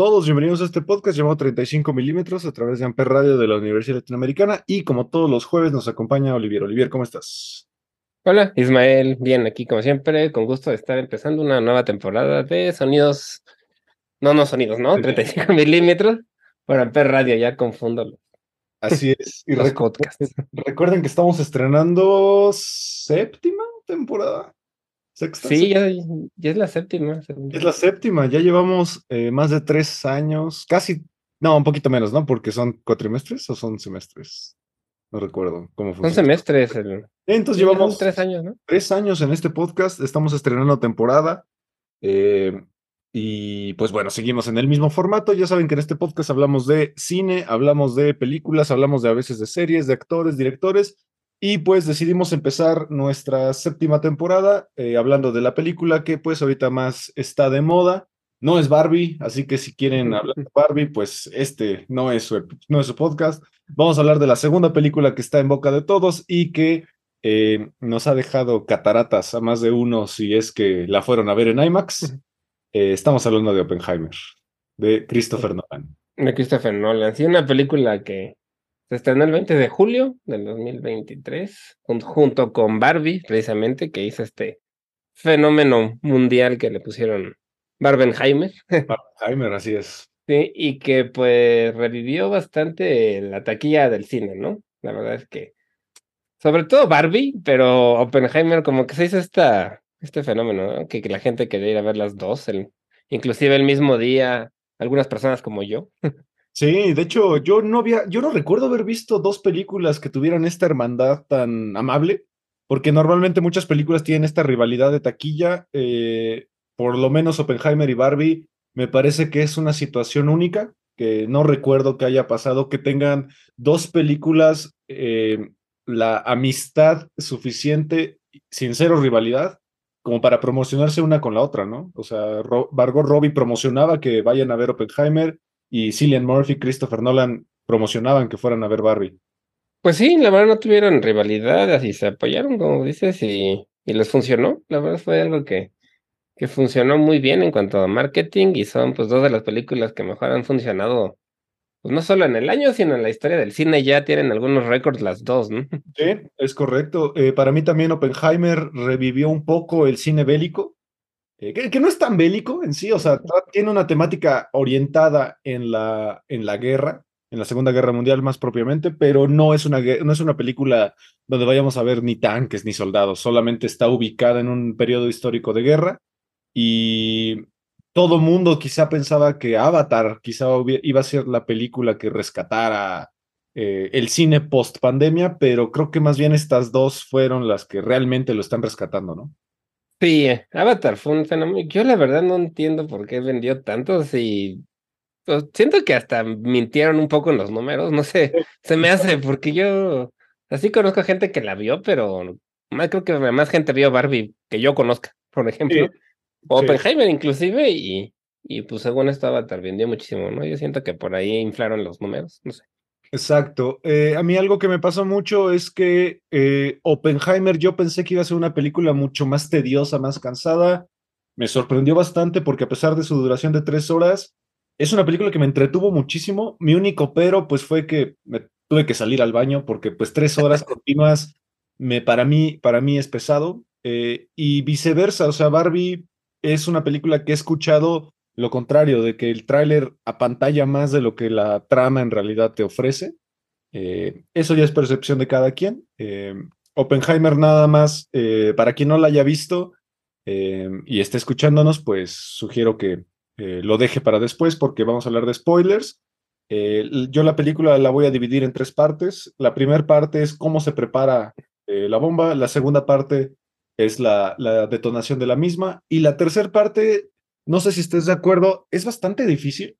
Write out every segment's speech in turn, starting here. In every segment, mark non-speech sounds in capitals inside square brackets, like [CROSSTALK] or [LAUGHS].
Todos, bienvenidos a este podcast llamado 35 milímetros a través de Amper Radio de la Universidad Latinoamericana y como todos los jueves nos acompaña Olivier. Olivier, ¿cómo estás? Hola, Ismael, bien aquí como siempre, con gusto de estar empezando una nueva temporada de sonidos, no, no sonidos, ¿no? 35 milímetros por Amper Radio, ya confundo Así es. [LAUGHS] Y podcasts. Recuerden que estamos estrenando séptima temporada. ¿Sexta? Sí, ya, ya es la séptima. Es la séptima, ya llevamos eh, más de tres años, casi, no, un poquito menos, ¿no? Porque son cuatrimestres o son semestres. No recuerdo cómo funciona. Son semestres. El... Entonces llevamos tres años, ¿no? Tres años en este podcast, estamos estrenando temporada. Eh, y pues bueno, seguimos en el mismo formato. Ya saben que en este podcast hablamos de cine, hablamos de películas, hablamos de a veces de series, de actores, directores. Y pues decidimos empezar nuestra séptima temporada eh, hablando de la película que pues ahorita más está de moda. No es Barbie, así que si quieren hablar de Barbie, pues este no es su, no es su podcast. Vamos a hablar de la segunda película que está en boca de todos y que eh, nos ha dejado cataratas a más de uno si es que la fueron a ver en IMAX. Eh, estamos hablando de Oppenheimer, de Christopher Nolan. De Christopher Nolan, sí, una película que se estrenó el 20 de julio del 2023, junto con Barbie, precisamente, que hizo este fenómeno mundial que le pusieron Barbenheimer. Barbenheimer, así es. Sí, y que pues revivió bastante la taquilla del cine, ¿no? La verdad es que, sobre todo Barbie, pero Oppenheimer como que se hizo esta, este fenómeno, ¿no? que, que, la gente quería ir a ver las dos, el, inclusive el mismo día, algunas personas como yo. [LAUGHS] Sí, de hecho, yo no había, yo no recuerdo haber visto dos películas que tuvieran esta hermandad tan amable, porque normalmente muchas películas tienen esta rivalidad de taquilla. Eh, por lo menos Oppenheimer y Barbie me parece que es una situación única, que no recuerdo que haya pasado, que tengan dos películas, eh, la amistad suficiente, sin cero rivalidad, como para promocionarse una con la otra, ¿no? O sea, Margot Robbie promocionaba que vayan a ver Oppenheimer y Cillian Murphy, Christopher Nolan promocionaban que fueran a ver Barbie. Pues sí, la verdad no tuvieron rivalidad, así se apoyaron, como dices, y, y les funcionó. La verdad fue algo que, que funcionó muy bien en cuanto a marketing y son pues dos de las películas que mejor han funcionado, pues no solo en el año, sino en la historia del cine. Ya tienen algunos récords las dos, ¿no? Sí, es correcto. Eh, para mí también Oppenheimer revivió un poco el cine bélico. Eh, que, no es tan bélico en sí, o sea, tiene una temática orientada en la, en la guerra, en la Segunda Guerra Mundial más propiamente, pero no es, una, no es una película donde vayamos a ver ni tanques ni soldados, solamente está ubicada en un periodo histórico de guerra y todo mundo quizá pensaba que Avatar quizá iba a ser la película que rescatara eh, el cine post pandemia, pero creo que más bien estas dos fueron las que realmente lo están rescatando, ¿no? Sí, Avatar fue un fenómeno. Yo la verdad no entiendo por qué vendió tantos y pues, siento que hasta mintieron un poco en los números, no sé, se me hace [LAUGHS] porque yo así conozco gente que la vio, pero más creo que más gente vio Barbie que yo conozca, por ejemplo, Oppenheimer inclusive y y pues según esto Avatar vendió muchísimo, ¿no? Yo siento que por ahí inflaron los números, no sé. Exacto. Eh, a mí algo que me pasó mucho es que eh, Oppenheimer yo pensé que iba a ser una película mucho más tediosa, más cansada. Me sorprendió bastante porque a pesar de su duración de tres horas, es una película que me entretuvo muchísimo. Mi único pero pues fue que me tuve que salir al baño porque pues tres horas [LAUGHS] continuas me, para, mí, para mí es pesado. Eh, y viceversa, o sea, Barbie es una película que he escuchado lo contrario, de que el tráiler apantalla más de lo que la trama en realidad te ofrece. Eh, eso ya es percepción de cada quien. Eh, Oppenheimer nada más, eh, para quien no la haya visto y esté escuchándonos, pues sugiero que lo deje para después porque vamos a hablar de spoilers. yo la película la voy a dividir en tres partes. La primera parte es cómo se prepara la bomba, la segunda parte es la, la detonación de la misma y la tercera parte no sé si estés de acuerdo, es bastante difícil.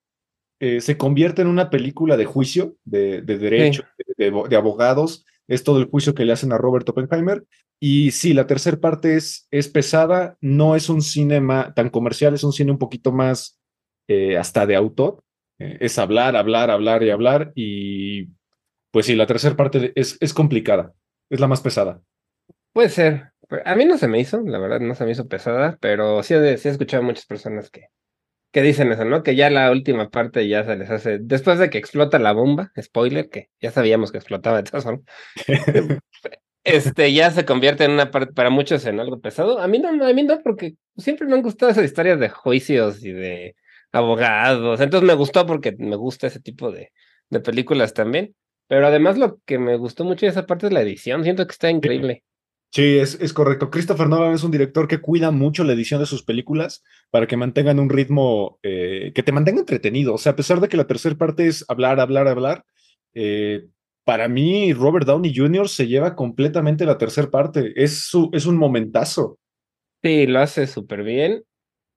Eh, se convierte en una película de juicio, de, derecho, de, abogados. Es todo el juicio que le hacen a Robert Oppenheimer. Y sí, la tercera parte es, es pesada, no es un cine tan comercial, es un cine un poquito más eh, hasta de autor. Eh, es hablar, hablar, hablar y hablar. Y pues sí, la tercera parte es, es complicada, es la más pesada. Puede ser, a mí no se me hizo, la verdad no se me hizo pesada, pero sí, sí he escuchado a muchas personas que, que dicen eso, ¿no? Que ya la última parte ya se les hace, después de que explota la bomba, spoiler, que ya sabíamos que explotaba de todas formas, [LAUGHS] este, ya se convierte en una parte, para muchos en algo pesado. A mí no, a mí no, porque siempre me han gustado esas historias de juicios y de abogados, entonces me gustó porque me gusta ese tipo de, de películas también. Pero además lo que me gustó mucho de esa parte es la edición, siento que está increíble. Sí, es, es, correcto. Christopher Nolan es un director que cuida mucho la edición de sus películas para que mantengan un ritmo eh, que te mantenga entretenido. O sea, a pesar de que la tercera parte es hablar, hablar, hablar, eh, para mí Robert Downey Jr. se lleva completamente la tercera parte. Es, su, es un momentazo. Sí, lo hace súper bien.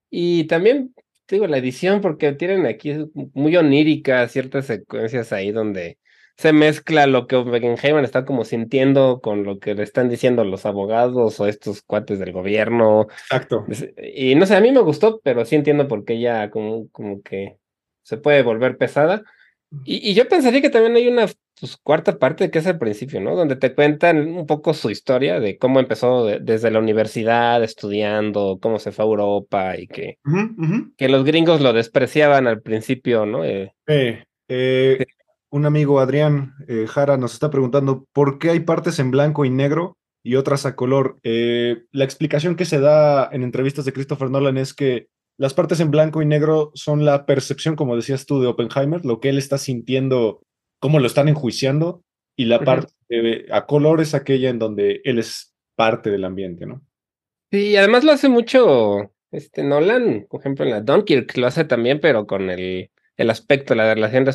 Y también, digo, la edición, porque tienen aquí muy onírica ciertas secuencias ahí donde se mezcla lo que Oppenheimer está como sintiendo con lo que le están diciendo los abogados o estos cuates del gobierno. Exacto. Y no sé, a mí me gustó, pero sí entiendo por qué ya como, como que se puede volver pesada. Y, y yo pensaría que también hay una pues, cuarta parte que es el principio, ¿no? Donde te cuentan un poco su historia de cómo empezó desde la universidad estudiando, cómo se fue a Europa y que, que los gringos lo despreciaban al principio, ¿no? Eh, eh, un amigo Adrián eh, Jara nos está preguntando por qué hay partes en blanco y negro y otras a color. Eh, la explicación que se da en entrevistas de Christopher Nolan es que las partes en blanco y negro son la percepción, como decías tú, de Oppenheimer, lo que él está sintiendo, cómo lo están enjuiciando, y la parte a color es aquella en donde él es parte del ambiente, ¿no? Sí, además lo hace mucho este Nolan, por ejemplo, en la Dunkirk lo hace también, pero con el, el aspecto, la relación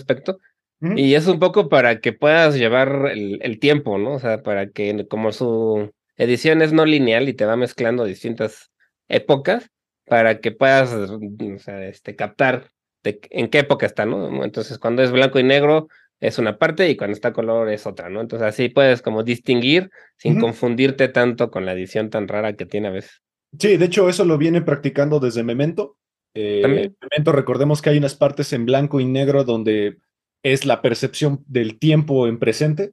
y es un poco para que puedas llevar el, tiempo, ¿no? O sea, para que como su edición es no lineal y te va mezclando distintas épocas, para que puedas, o sea, este, captar de en qué época está, ¿no? Entonces, cuando es blanco y negro es una parte y cuando está color es otra, ¿no? Entonces, así puedes como distinguir sin confundirte tanto con la edición tan rara que tiene a veces. Sí, de hecho, eso lo viene practicando desde Memento. Eh, Memento, recordemos que hay unas partes en blanco y negro donde es la percepción del tiempo en presente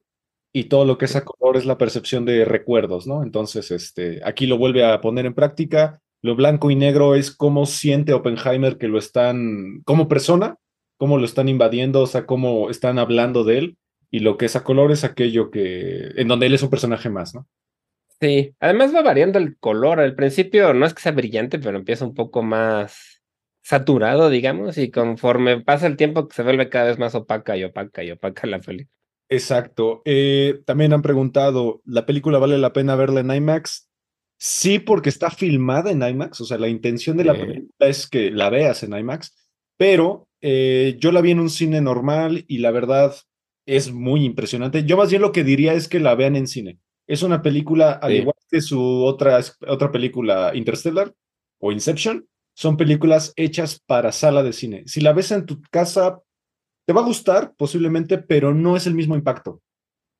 y todo lo que es a color es la percepción de recuerdos, ¿no? Entonces, este, aquí lo vuelve a poner en práctica. Lo blanco y negro es cómo siente Oppenheimer que lo están, como persona, cómo lo están invadiendo, o sea, cómo están hablando de él. Y lo que es a color es aquello que, en donde él es un personaje más, ¿no? Sí, además va variando el color. Al principio no es que sea brillante, pero empieza un poco más saturado, digamos, y conforme pasa el tiempo se vuelve cada vez más opaca y opaca y opaca la película. Exacto. Eh, también han preguntado, ¿la película vale la pena verla en IMAX? Sí, porque está filmada en IMAX, o sea, la intención de la película es que la veas en IMAX, pero eh, yo la vi en un cine normal y la verdad es muy impresionante. Yo más bien lo que diría es que la vean en cine. Es una película, al igual que su otra, otra película, Interstellar o Inception, son películas hechas para sala de cine. Si la ves en tu casa, te va a gustar posiblemente, pero no es el mismo impacto.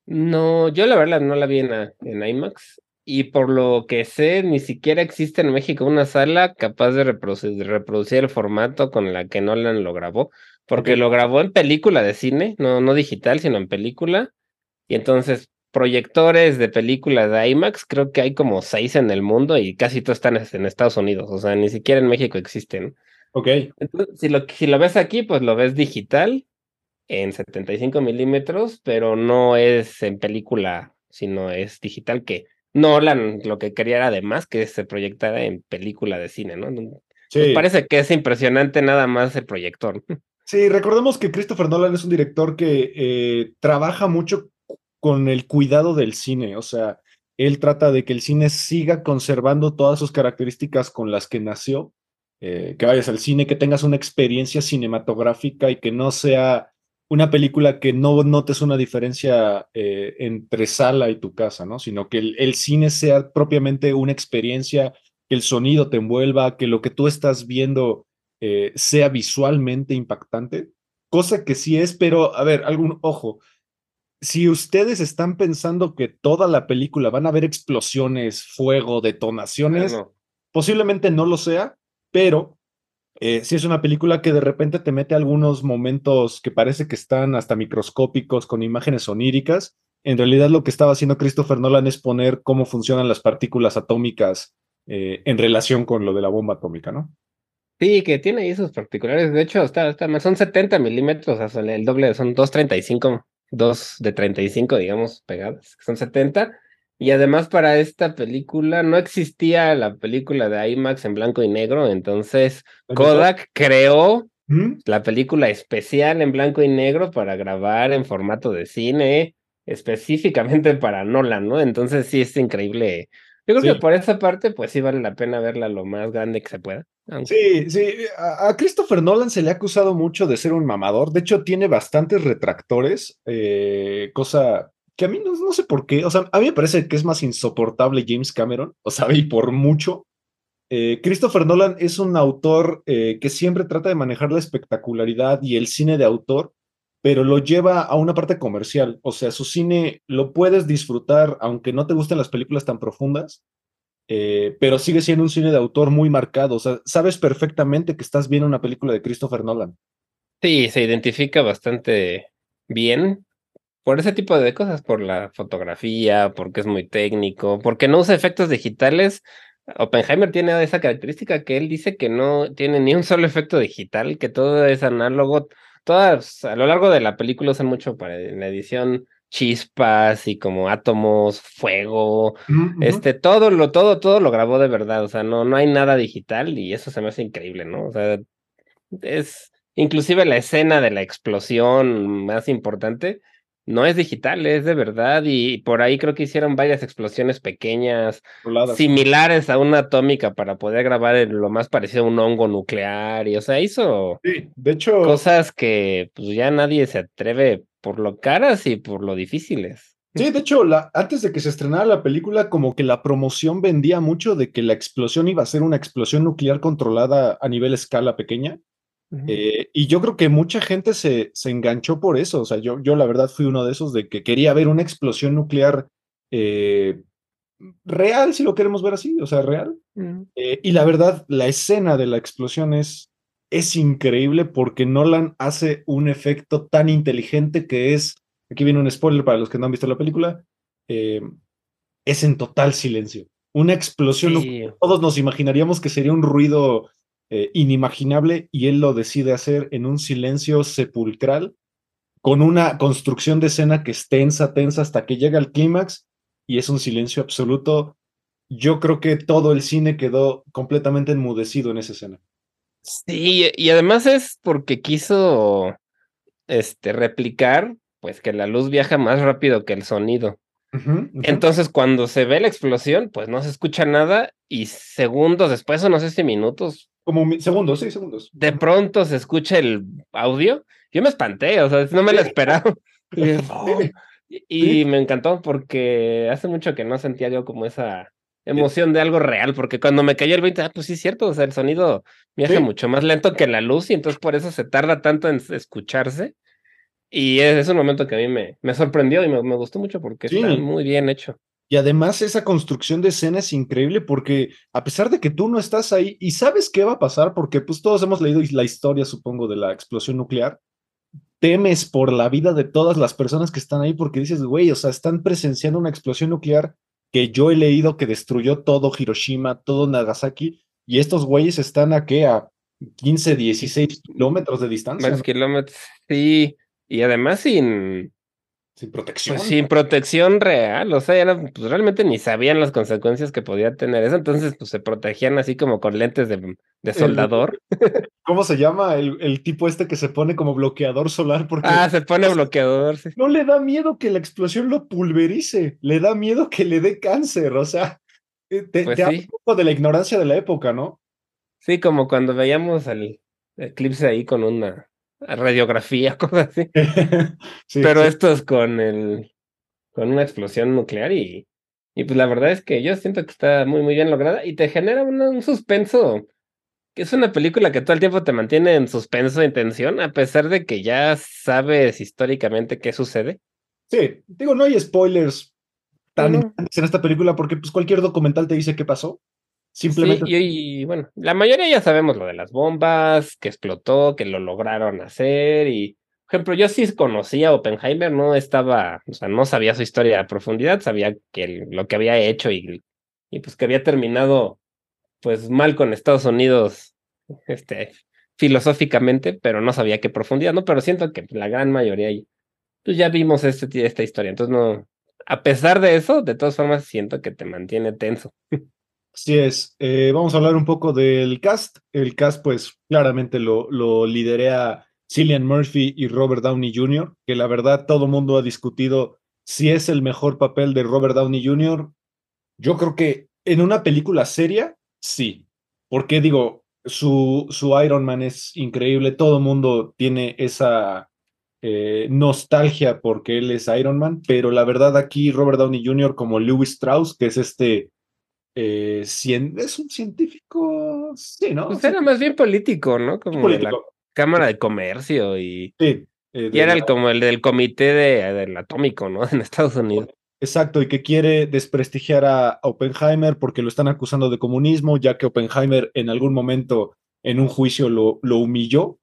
No, yo la verdad no la vi en, IMAX y por lo que sé, ni siquiera existe en México una sala capaz de reproducir, el formato con la que Nolan lo grabó, porque lo grabó en película de cine, no, no digital, sino en película. Y entonces proyectores de películas de IMAX, creo que hay como seis en el mundo y casi todos están en Estados Unidos, o sea, ni siquiera en México existen. Ok. Entonces, si lo, si lo ves aquí, pues lo ves digital en 75 milímetros, pero no es en película, sino es digital que Nolan lo que quería era además que se proyectara en película de cine, ¿no? Pues parece que es impresionante nada más el proyector. [LAUGHS] Sí, recordemos que Christopher Nolan es un director que eh, trabaja mucho con el cuidado del cine, o sea, él trata de que el cine siga conservando todas sus características con las que nació, eh, que vayas al cine, que tengas una experiencia cinematográfica y que no sea una película que no notes una diferencia eh, entre sala y tu casa, ¿no? Sino que el, cine sea propiamente una experiencia, que el sonido te envuelva, que lo que tú estás viendo eh, sea visualmente impactante, cosa que sí es, pero a ver, algún ojo. Si ustedes están pensando que toda la película van a haber explosiones, fuego, detonaciones, posiblemente no lo sea, pero eh, si es una película que de repente te mete algunos momentos que parece que están hasta microscópicos con imágenes oníricas. En realidad lo que estaba haciendo Christopher Nolan es poner cómo funcionan las partículas atómicas eh, en relación con lo de la bomba atómica, ¿no? Sí, que tiene ahí sus particulares. De hecho, está, está, son 70 milímetros, o sea, el doble, son 2.35, 2 de 35, digamos, pegadas. Son 70. Y además para esta película no existía la película de IMAX en blanco y negro, entonces Kodak creó ¿Mm? la película especial en blanco y negro para grabar en formato de cine, específicamente para Nolan, ¿no? Entonces sí es increíble yo creo que por esa parte, pues sí vale la pena verla lo más grande que se pueda. Sí, sí. A, Christopher Nolan se le ha acusado mucho de ser un mamador. De hecho, tiene bastantes retractores, eh, cosa que a mí no, sé por qué. O sea, a mí me parece que es más insoportable James Cameron, o sea, y por mucho. Eh, Christopher Nolan es un autor eh, que siempre trata de manejar la espectacularidad y el cine de autor pero lo lleva a una parte comercial. O sea, su cine lo puedes disfrutar, aunque no te gusten las películas tan profundas, eh, pero sigue siendo un cine de autor muy marcado. O sea, sabes perfectamente que estás viendo una película de Christopher Nolan. Sí, se identifica bastante bien por ese tipo de cosas, por la fotografía, porque es muy técnico, porque no usa efectos digitales. Oppenheimer tiene esa característica que él dice que no tiene ni un solo efecto digital, que todo es análogo todas, a lo largo de la película usan mucho para la edición chispas y como átomos, fuego, este, todo lo, todo, todo lo grabó de verdad, o sea, no, no hay nada digital y eso se me hace increíble, ¿no? O sea, es, inclusive la escena de la explosión más importante, no es digital, es de verdad. Y por ahí creo que hicieron varias explosiones pequeñas, similares a una atómica para poder grabar lo más parecido a un hongo nuclear. Y o sea, hizo de hecho, cosas que pues ya nadie se atreve por lo caras y por lo difíciles. Sí, de hecho, la, antes de que se estrenara la película, como que la promoción vendía mucho de que la explosión iba a ser una explosión nuclear controlada a nivel escala pequeña. Eh, y yo creo que mucha gente se, se, enganchó por eso. O sea, yo, yo la verdad fui uno de esos de que quería ver una explosión nuclear eh, real, si lo queremos ver así, o sea, real. Eh, y la verdad, la escena de la explosión es, es increíble porque Nolan hace un efecto tan inteligente que es, aquí viene un spoiler para los que no han visto la película, es en total silencio. Una explosión, todos nos imaginaríamos que sería un ruido eh, inimaginable y él lo decide hacer en un silencio sepulcral, con una construcción de escena que es tensa, tensa hasta que llega al clímax y es un silencio absoluto. Yo creo que todo el cine quedó completamente enmudecido en esa escena. Sí, y además es porque quiso este, replicar, pues que la luz viaja más rápido que el sonido. Entonces, cuando se ve la explosión, pues no se escucha nada y segundos después, o no sé si minutos, como segundos, sí, segundos. De pronto se escucha el audio. Yo me espanté, o sea, no me lo esperaba. [LAUGHS] y, me encantó porque hace mucho que no sentía yo como esa emoción de algo real, porque cuando me cayó el 20, ah, pues sí es cierto, o sea, el sonido viaja mucho más lento que la luz y entonces por eso se tarda tanto en escucharse. Y es, un momento que a mí me, me sorprendió y me, me gustó mucho porque está muy bien hecho. Y además esa construcción de escena es increíble porque a pesar de que tú no estás ahí y sabes qué va a pasar, porque pues todos hemos leído la historia, supongo, de la explosión nuclear, temes por la vida de todas las personas que están ahí porque dices, güey, o sea, están presenciando una explosión nuclear que yo he leído que destruyó todo Hiroshima, todo Nagasaki, y estos güeyes están a qué, a 15, 16 kilómetros de distancia. Más kilómetros, sí, y además sin sin protección. Pues sin protección real, o sea, ya pues realmente ni sabían las consecuencias que podía tener eso, entonces pues se protegían así como con lentes de, de soldador. [LAUGHS] ¿Cómo se llama el, el, tipo este que se pone como bloqueador solar? Porque ah, se pone [LAUGHS] bloqueador, sí. No le da miedo que la explosión lo pulverice, le da miedo que le dé cáncer, o sea, eh, te, Pues te habla sí. un poco de la ignorancia de la época, ¿no? Sí, como cuando veíamos el eclipse ahí con una radiografía, [LAUGHS] cosas así. [LAUGHS] Sí, Pero sí. esto es con el con una explosión nuclear y, y pues la verdad es que yo siento que está muy muy bien lograda y te genera un suspenso que es una película que todo el tiempo te mantiene en suspenso en tensión a pesar de que ya sabes históricamente qué sucede. Sí, digo, no hay spoilers tan No, en esta película porque pues cualquier documental te dice qué pasó. Sí, Simplemente y, y, bueno, la mayoría ya sabemos lo de las bombas, que explotó, que lo lograron hacer y por ejemplo, yo sí conocía a Oppenheimer, no estaba, o sea, no sabía su historia a profundidad, sabía que lo que había hecho y, y pues que había terminado pues mal con Estados Unidos, este, filosóficamente, pero no sabía qué profundidad, ¿no? Pero siento que la gran mayoría pues ya vimos este, esta historia, entonces no, a pesar de eso, de todas formas siento que te mantiene tenso. [LAUGHS] Así es. Eh, vamos a hablar un poco del cast. El cast, pues, claramente lo, lo liderea Cillian Murphy y Robert Downey Jr., que la verdad todo mundo ha discutido si es el mejor papel de Robert Downey Jr. Yo creo que en una película seria, sí. Porque digo, su, su Iron Man es increíble. Todo mundo tiene esa eh, nostalgia porque él es Iron Man, pero la verdad aquí Robert Downey Jr. como Lewis Strauss, que es este eh, cien- es un científico, sí, ¿no? Pues era más bien político, ¿no? Como de la político. Cámara de Comercio y, Sí, eh, y era el, como el del comité de, del atómico, ¿no? [LAUGHS] En Estados Unidos. Exacto, y que quiere desprestigiar a Oppenheimer porque lo están acusando de comunismo, ya que Oppenheimer en algún momento en un juicio lo, lo humilló,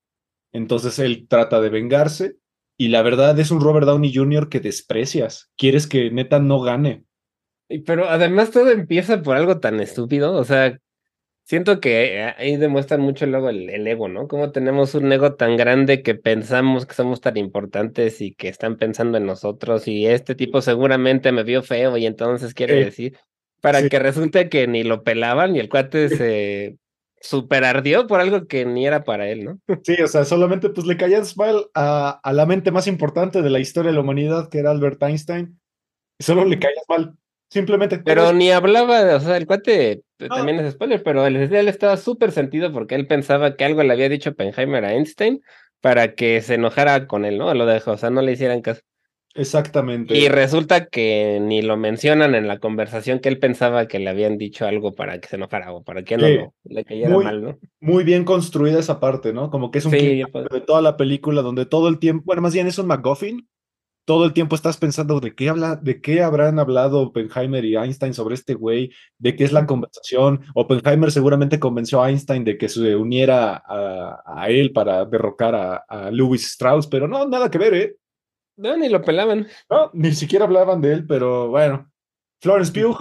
entonces él trata de vengarse, y la verdad es un Robert Downey Jr. que desprecias, quieres que neta no gane. Pero además todo empieza por algo tan estúpido, o sea, siento que eh, ahí demuestran mucho luego el, el ego, ¿no? Cómo tenemos un ego tan grande que pensamos que somos tan importantes y que están pensando en nosotros y este tipo seguramente me vio feo y entonces quiere Sí. decir, para Sí. que resulte que ni lo pelaban y el cuate se super ardió por algo que ni era para él, ¿no? Sí, o sea, solamente pues le caías mal a, a la mente más importante de la historia de la humanidad, que era Albert Einstein, y solo le caías mal, simplemente. Pero ni hablaba, de- o sea, el cuate No. también es spoiler, pero él, él estaba súper sentido porque él pensaba que algo le había dicho Oppenheimer a Einstein para que se enojara con él, ¿no? Lo dejó, o sea, no le hicieran caso. Exactamente. Y resulta que ni lo mencionan en la conversación que él pensaba que le habían dicho algo para que se enojara o para que no Sí. lo- le cayera Muy- mal, ¿no? Muy bien construida esa parte, ¿no? Como que es un Sí, pues- de toda la película donde todo el tiempo, bueno, más bien es un MacGuffin, todo el tiempo estás pensando de qué habla, de qué habrán hablado Oppenheimer y Einstein sobre este güey, de qué es la conversación. Oppenheimer seguramente convenció a Einstein de que se uniera a, a él para derrocar a, a Louis Strauss, pero no, nada que ver, ¿eh? No, ni lo pelaban. No, ni siquiera hablaban de él, pero bueno. Florence Pugh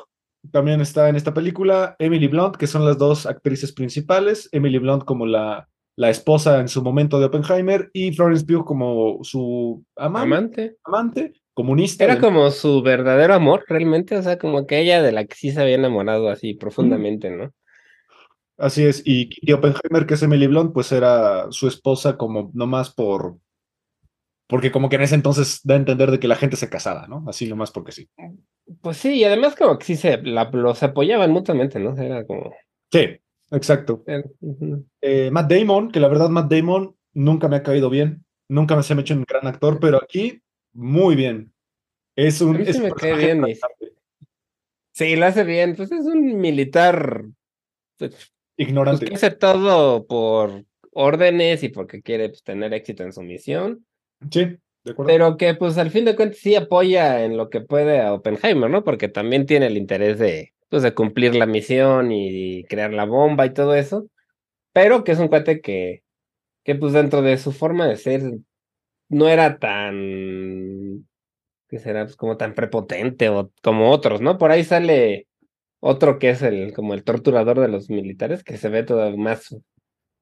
también está en esta película. Emily Blunt, que son las dos actrices principales. Emily Blunt como la, la esposa en su momento de Oppenheimer y Florence Pugh como su amante, Amante. amante comunista. Era del- como su verdadero amor, realmente, o sea, como que ella de la que sí se había enamorado así profundamente, ¿no? Así es. Y Kitty Oppenheimer, que es Emily Blunt, pues era su esposa como nomás por... Porque como que en ese entonces da a entender de que la gente se casaba, ¿no? Así nomás porque sí. Pues sí, y además como que sí se la- los apoyaban mutuamente, ¿no? Era como... Sí, exacto. Eh, Matt Damon, que la verdad Matt Damon nunca me ha caído bien, nunca me se me ha hecho un gran actor, pero aquí muy bien. Es un, es me cae bien, Sí, lo hace bien, pues es un militar pues, pues, ignorante. que hace todo por órdenes y porque quiere pues, tener éxito en su misión, Sí, de acuerdo. pero que pues al fin de cuentas sí apoya en lo que puede a Oppenheimer, ¿no? Porque también tiene el interés de, pues, de cumplir la misión y crear la bomba y todo eso, pero que es un cuate que, que pues dentro de su forma de ser no era tan, que será? Pues como tan prepotente o como otros, ¿no? Por ahí sale otro que es el, como el torturador de los militares, que se ve todavía más,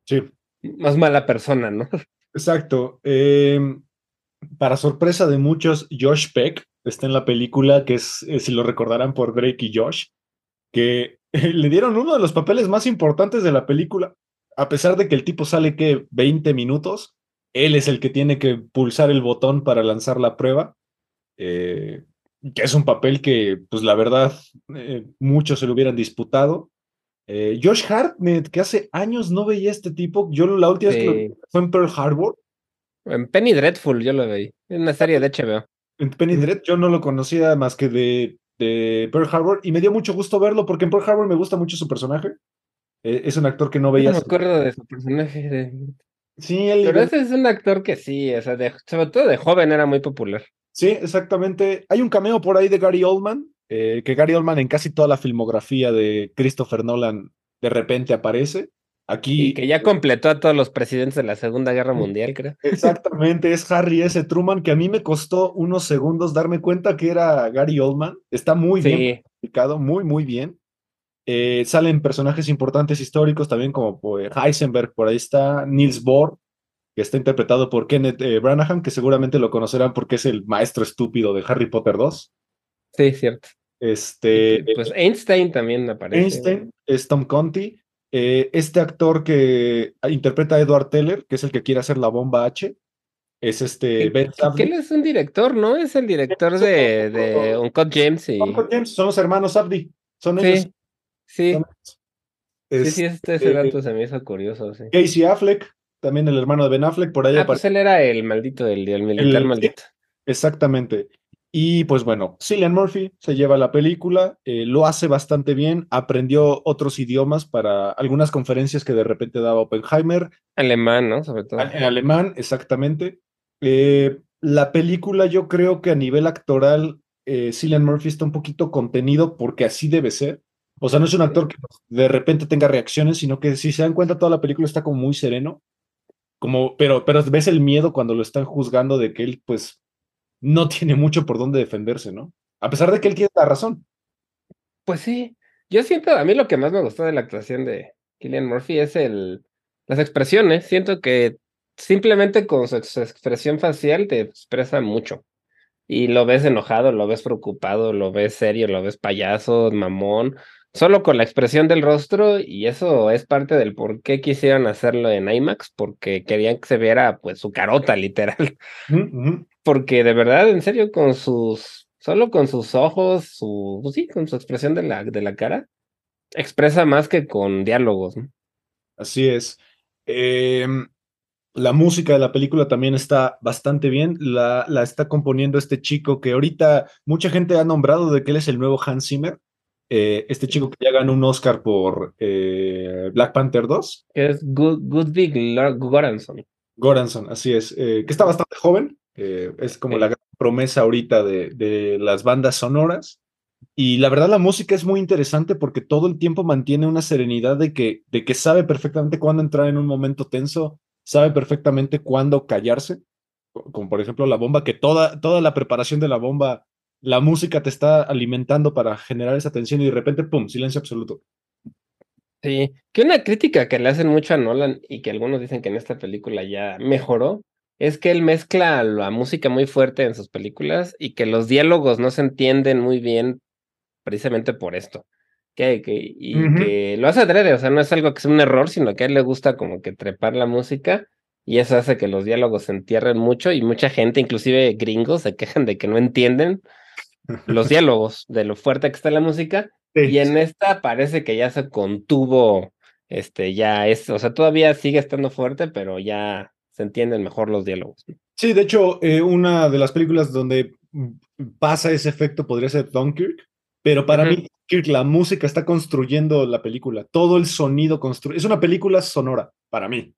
Sí, más mala persona, ¿no? [LAUGHS] exacto. Eh, para sorpresa de muchos, Josh Peck está en la película, que es, eh, si lo recordarán por Drake y Josh, que [LAUGHS] le dieron uno de los papeles más importantes de la película, a pesar de que el tipo sale que 20 minutos, él es el que tiene que pulsar el botón para lanzar la prueba, eh, que es un papel que, pues la verdad, eh, muchos se lo hubieran disputado. Eh, Josh Hartnett, que hace años no veía a este tipo, yo la última vez que lo vi fue en Pearl Harbor. En Penny Dreadful yo lo veí, en una serie de HBO. En Penny Dread yo no lo conocía más que de, de Pearl Harbor y me dio mucho gusto verlo porque en Pearl Harbor me gusta mucho su personaje. es un actor que no veía. No me acuerdo de su personaje. De... Sí, él Pero ese es un actor que sí, o sea, de, sobre todo de joven era muy popular. Sí, exactamente. Hay un cameo por ahí de Gary Oldman, eh, que Gary Oldman en casi toda la filmografía de Christopher Nolan de repente aparece. Aquí. Y que ya completó a todos los presidentes de la Segunda Guerra Mundial, creo. Exactamente, es Harry S. Truman, que a mí me costó unos segundos darme cuenta que era Gary Oldman. Está muy bien explicado, muy, muy bien. Eh, salen personajes importantes históricos también, como pues, Heisenberg, por ahí está, Niels Bohr, que está interpretado por Kenneth eh, Branagh, que seguramente lo conocerán porque es el maestro estúpido de Harry Potter 2. Sí, cierto. Este, pues Einstein también aparece. Einstein es Tom Conti. Eh, este actor que interpreta a Edward Teller, que es el que quiere hacer la bomba H, es este Ben Que él es un director, ¿no? Es el director de, de Uncut James. Y... Uncut James son los hermanos Abdi. Son ellos. Sí. Sí, sí, este, ese dato se me hizo curioso. Sí. Casey Affleck, también el hermano de Ben Affleck, por ahí. Ah, pues él era el maldito, el, el militar maldito. Exactamente. Y pues bueno, Cillian Murphy se lleva la película, eh, lo hace bastante bien, aprendió otros idiomas para algunas conferencias que de repente daba Oppenheimer. Alemán, ¿no? Sobre todo. En alemán, exactamente. Eh, la película yo creo que a nivel actoral, eh, Cillian Murphy está un poquito contenido porque así debe ser. O sea, no es un actor que de repente tenga reacciones, sino que si se dan cuenta toda la película está como muy sereno. Como, pero, pero ves el miedo cuando lo están juzgando de que él, pues, no tiene mucho por dónde defenderse, ¿no? A pesar de que él tiene la razón. Pues sí. Yo siento, a mí lo que más me gustó de la actuación de Killian Murphy es el, las expresiones. Siento que simplemente con su expresión facial te expresa mucho. Y lo ves enojado, lo ves preocupado, lo ves serio, lo ves payaso, mamón solo con la expresión del rostro y eso es parte del por qué quisieron hacerlo en IMAX, porque querían que se viera pues su carota literal. Porque de verdad, en serio, con sus, solo con sus ojos, su, pues sí, con su expresión de la, de la cara, expresa más que con diálogos. Así es. Em, la música de la película también está bastante bien. La, la está componiendo este chico que ahorita mucha gente ha nombrado de que él es el nuevo Hans Zimmer. Eh, este chico que ya ganó un Oscar por eh, Black Panther 2. Que es Good, Goodwill Goranson. Goranson, así es. Eh, que está bastante joven. es como la gran promesa ahorita de, de, las bandas sonoras. Y la verdad, la música es muy interesante porque todo el tiempo mantiene una serenidad de que, de que sabe perfectamente cuándo entrar en un momento tenso, sabe perfectamente cuándo callarse. Como por ejemplo la bomba, que toda, toda la preparación de la bomba la música te está alimentando para generar esa tensión y de repente, ¡pum!, silencio absoluto. Sí, que una crítica que le hacen mucho a Nolan y que algunos dicen que en esta película ya mejoró, es que él mezcla la música muy fuerte en sus películas y que los diálogos no se entienden muy bien precisamente por esto. Que, que, y que lo hace adrede, o sea, no es algo que sea un error, sino que a él le gusta como que trepar la música y eso hace que los diálogos se entierren mucho y mucha gente, inclusive gringos, se quejan de que no entienden los diálogos, de lo fuerte que está la música. y en esta parece que ya se contuvo, este, ya es, o sea, todavía sigue estando fuerte, pero ya se entienden mejor los diálogos. Sí, de hecho, eh, una de las películas donde pasa ese efecto podría ser Dunkirk, pero para mí, Kirk, la música está construyendo la película, todo el sonido construye, es una película sonora, para mí.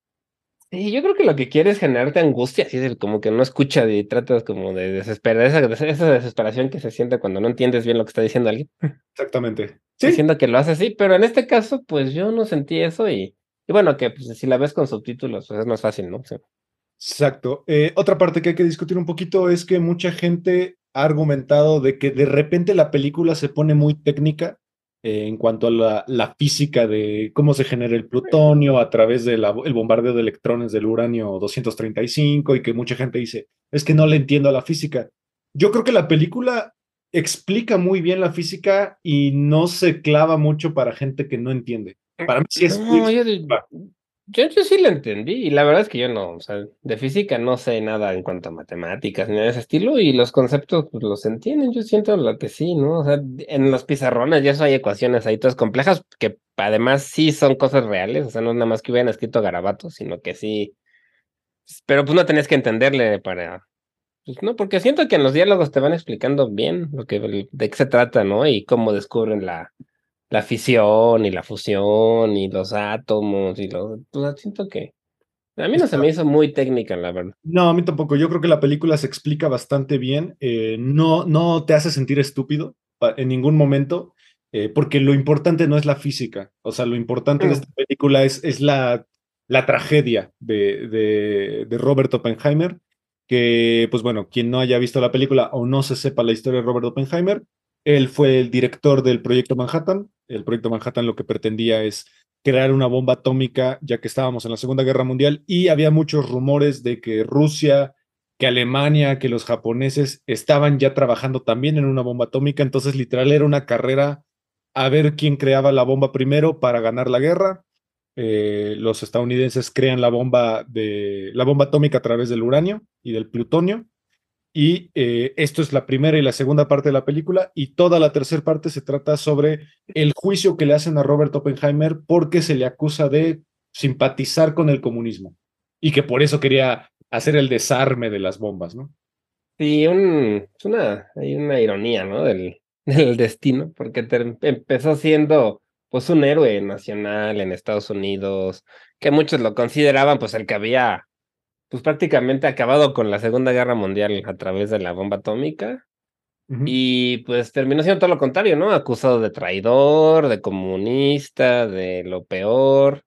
Sí, yo creo que lo que quiere es generarte angustia, así es como que no escucha y tratas como de desesperar, esa, esa, desesperación que se siente cuando no entiendes bien lo que está diciendo alguien. Exactamente. [LAUGHS] Sí. Diciendo que lo hace así, pero en este caso, pues yo no sentí eso y, y bueno, que pues, si la ves con subtítulos, pues es más fácil, ¿no? Exacto. Eh, otra parte que hay que discutir un poquito es que mucha gente ha argumentado de que de repente la película se pone muy técnica eh, en cuanto a la, la, física de cómo se genera el plutonio a través del bombardeo de electrones del uranio 235 y que mucha gente dice, es que no le entiendo a la física. Yo creo que la película explica muy bien la física y no se clava mucho para gente que no entiende. Para mí sí es... Yo, yo, sí lo entendí y la verdad es que yo no, o sea, de física no sé nada en cuanto a matemáticas ni de ese estilo y los conceptos pues los entienden, yo siento lo que sí, ¿no? O sea, en los pizarrones ya eso hay ecuaciones ahí todas complejas que además sí son cosas reales, o sea, no es nada más que hubieran escrito garabatos, sino que sí, pero pues no tenés que entenderle para, pues no, porque siento que en los diálogos te van explicando bien lo que, de qué se trata, ¿no? Y cómo descubren la, la fisión y la fusión y los átomos y los... Pues siento que... A mí no se me hizo muy técnica, la verdad. No, a mí tampoco. Yo creo que la película se explica bastante bien. Eh, no, no te hace sentir estúpido en ningún momento, eh, porque lo importante no es la física. O sea, lo importante de mm. esta película es, es la, la tragedia de, de, de Robert Oppenheimer que, pues bueno, quien no haya visto la película o no se sepa la historia de Robert Oppenheimer, él fue el director del proyecto Manhattan. El proyecto Manhattan lo que pretendía es crear una bomba atómica, ya que estábamos en la Segunda Guerra Mundial y había muchos rumores de que Rusia, que Alemania, que los japoneses estaban ya trabajando también en una bomba atómica. Entonces, literal, era una carrera a ver quién creaba la bomba primero para ganar la guerra. Eh, los estadounidenses crean la bomba, de, la bomba atómica a través del uranio y del plutonio. Y eh, esto es la primera y la segunda parte de la película, y toda la tercera parte se trata sobre el juicio que le hacen a Robert Oppenheimer porque se le acusa de simpatizar con el comunismo y que por eso quería hacer el desarme de las bombas, ¿no? Sí, un, es una, hay una ironía, ¿no? Del, [LAUGHS] del destino, porque empezó siendo pues un héroe nacional en Estados Unidos, que muchos lo consideraban pues el que había pues prácticamente acabado con la Segunda Guerra Mundial a través de la bomba atómica. Y pues terminó siendo todo lo contrario, ¿no? Acusado de traidor, de comunista, de lo peor.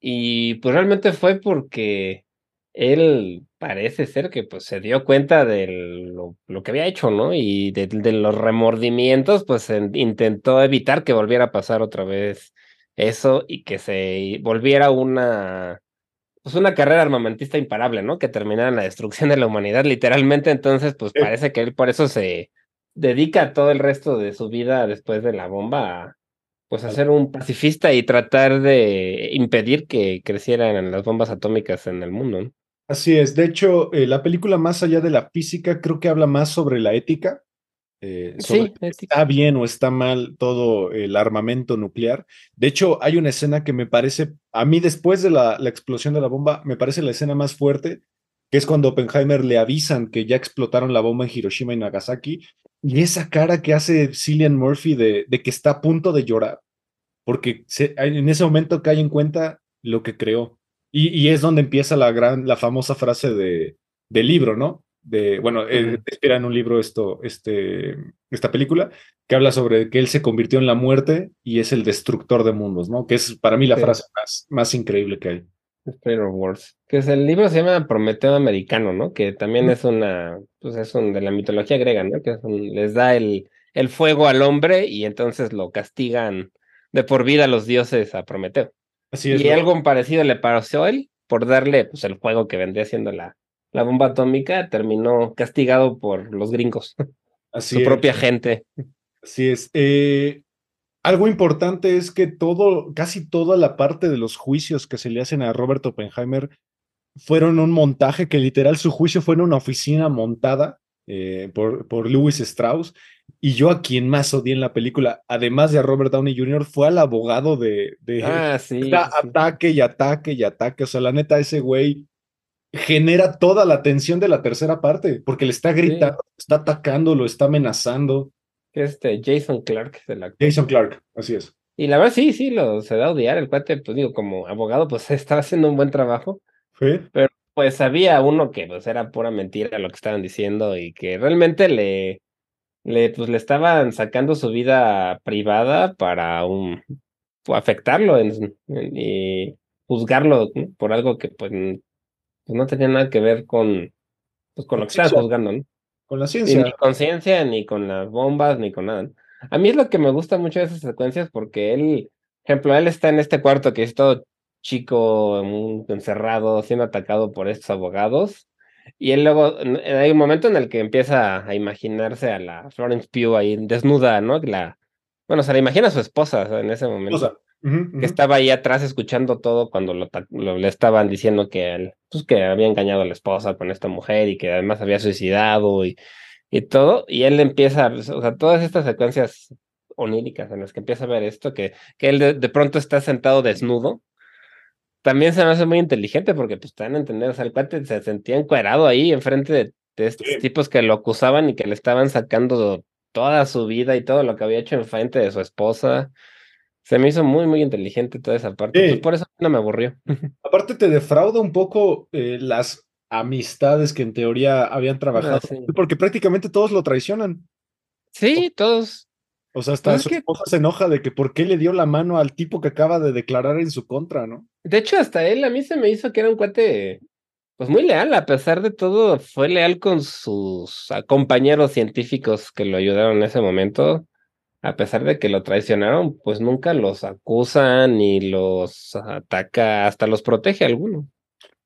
Y pues realmente fue porque él parece ser que pues se dio cuenta de lo, lo que había hecho, ¿no? Y de, de los remordimientos, pues intentó evitar que volviera a pasar otra vez eso y que se volviera una pues una carrera armamentista imparable, ¿no? Que terminara en la destrucción de la humanidad, literalmente. Entonces, pues parece que él por eso se dedica todo el resto de su vida después de la bomba a, pues a ser un pacifista y tratar de impedir que crecieran las bombas atómicas en el mundo. ¿no? Así es. De hecho, eh, la película, más allá de la física, creo que habla más sobre la ética eh, sí, está bien o está mal todo el armamento nuclear. De hecho, hay una escena que me parece, a mí después de la, explosión de la bomba, me parece la escena más fuerte, que es cuando Oppenheimer le avisan que ya explotaron la bomba en Hiroshima y Nagasaki, y esa cara que hace Cillian Murphy de, de que está a punto de llorar, porque en ese momento cae en cuenta lo que creó. Y, y, es donde empieza la gran, la famosa frase de, del libro, ¿no? De, bueno, eh, inspira en un libro esto, este, esta película, que habla sobre que él se convirtió en la muerte y es el destructor de mundos, ¿no? Que es para mí la frase más, más increíble que hay. Spider Wars, que es el libro se llama Prometeo Americano, ¿no? Que también es una, pues es un de la mitología griega, ¿no? Que les da el, el fuego al hombre y entonces lo castigan de por vida los dioses a Prometeo. Así es. Y algo parecido le pasó a él por darle pues el fuego que vendría siendo la, la bomba atómica, terminó castigado por los gringos, Así su propia gente. Así es. Eh, algo importante es que todo, casi toda la parte de los juicios que se le hacen a Robert Oppenheimer fueron un montaje que literal su juicio fue en una oficina montada eh, por, por Lewis Strauss. Y yo a quien más odié en la película, además de a Robert Downey Jr., fue al abogado de, de ah, sí, ataque y ataque y ataque. O sea, la neta, ese güey genera toda la tensión de la tercera parte, porque le está gritando, está atacando, lo está amenazando. Este Jason Clark Jason Clark, así es. Y la verdad, sí, sí, lo se da a odiar. El cuate, pues digo, como abogado, pues [LAUGHS] estaba haciendo un buen trabajo. Sí. Pero pues había uno que pues era pura mentira lo que estaban diciendo y que realmente le, le, pues, le estaban sacando su vida privada para un afectarlo y juzgarlo por algo que pues pues no tenía nada que ver con, pues con lo que estaba juzgando, ¿no? Con la ciencia. ni con ciencia, ni con las bombas, ni con nada. A mí es lo que me gusta mucho de esas secuencias porque él, ejemplo, él está en este cuarto que es todo chico, encerrado, siendo atacado por estos abogados. Y él luego, hay un momento en el que empieza a imaginarse a la Florence Pugh ahí desnuda, ¿no? La, bueno, se la imagina a su esposa en ese momento. Que estaba ahí atrás escuchando todo cuando lo, le estaban diciendo que él, pues que había engañado a la esposa con esta mujer y que además había suicidado y, y todo. Y él empieza, o sea, todas estas secuencias oníricas en las que empieza a ver esto, que, que él de pronto está sentado desnudo también se me hace muy inteligente porque pues van a entender, o sea, el cuate se sentía encuerado ahí enfrente de, de estos tipos que lo acusaban y que le estaban sacando toda su vida y todo lo que había hecho enfrente de su esposa. Se me hizo muy, muy inteligente toda esa parte. Pues, por eso no me aburrió. [LAUGHS] Aparte te defrauda un poco eh, las amistades que en teoría habían ah, trabajado, porque prácticamente todos lo traicionan. Sí, todos. O sea, hasta pues su esposa se enoja de que por qué le dio la mano al tipo que acaba de declarar en su contra, ¿no? De hecho, hasta él a mí se me hizo que era un cuate, pues muy leal, a pesar de todo, fue leal con sus compañeros científicos que lo ayudaron en ese momento. A pesar de que lo traicionaron, pues nunca los acusan ni los ataca, hasta los protege alguno.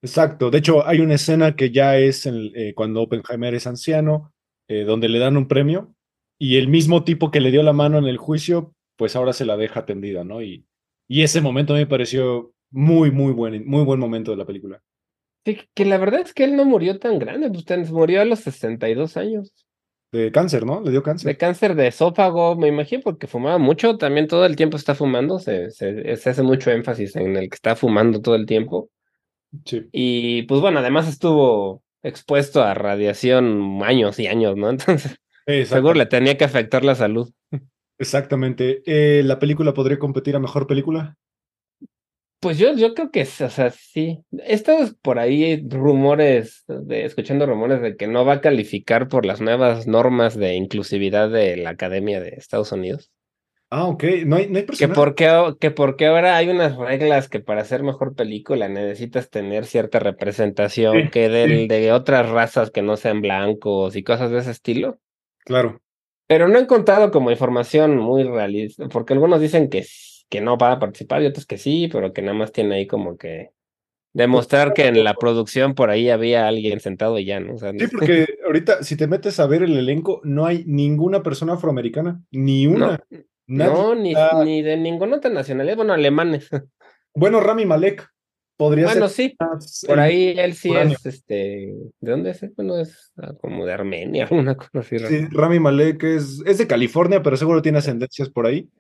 Exacto. De hecho, hay una escena que ya es eh, cuando Oppenheimer es anciano, eh, donde le dan un premio y el mismo tipo que le dio la mano en el juicio, pues ahora se la deja tendida, ¿no? Y, y ese momento me pareció muy, muy buen, muy buen momento de la película. Sí, que la verdad es que él no murió tan grande, pues murió a los 62 años. De cáncer, ¿no? Le dio cáncer. De cáncer de esófago, me imagino, porque fumaba mucho, también todo el tiempo está fumando, se, se, se hace mucho énfasis en el que está fumando todo el tiempo. Sí. Y pues bueno, además estuvo expuesto a radiación años y años, ¿no? [LAUGHS] Entonces, seguro le tenía que afectar la salud. Exactamente. Eh, ¿La película podría competir a mejor película? Pues yo, yo creo que, o sea, sí. Estos por ahí rumores, de, escuchando rumores de que no va a calificar por las nuevas normas de inclusividad de la Academia de Estados Unidos. Ah, ok. No hay, no hay que porque, que porque ahora hay unas reglas que para hacer mejor película necesitas tener cierta representación que del, de otras razas que no sean blancos y cosas de ese estilo. Claro. Pero no he encontrado como información muy realista, porque algunos dicen que que no va a participar y otros que sí, pero que nada más tiene ahí como que demostrar que en la producción por ahí había alguien sentado y ya, ¿no? sí, porque [LAUGHS] ahorita si te metes a ver el elenco, no hay ninguna persona afroamericana, ni una. No, ni, ni, de ninguna otra nacionalidad, bueno, alemanes. [LAUGHS] Bueno, Rami Malek podría ser. Bueno, sí, por ahí él sí es, este, ¿de dónde es? Bueno, es ah, como de Armenia, [LAUGHS] alguna cosa así. Sí, Rami Malek es, es de California, pero seguro tiene ascendencias por ahí.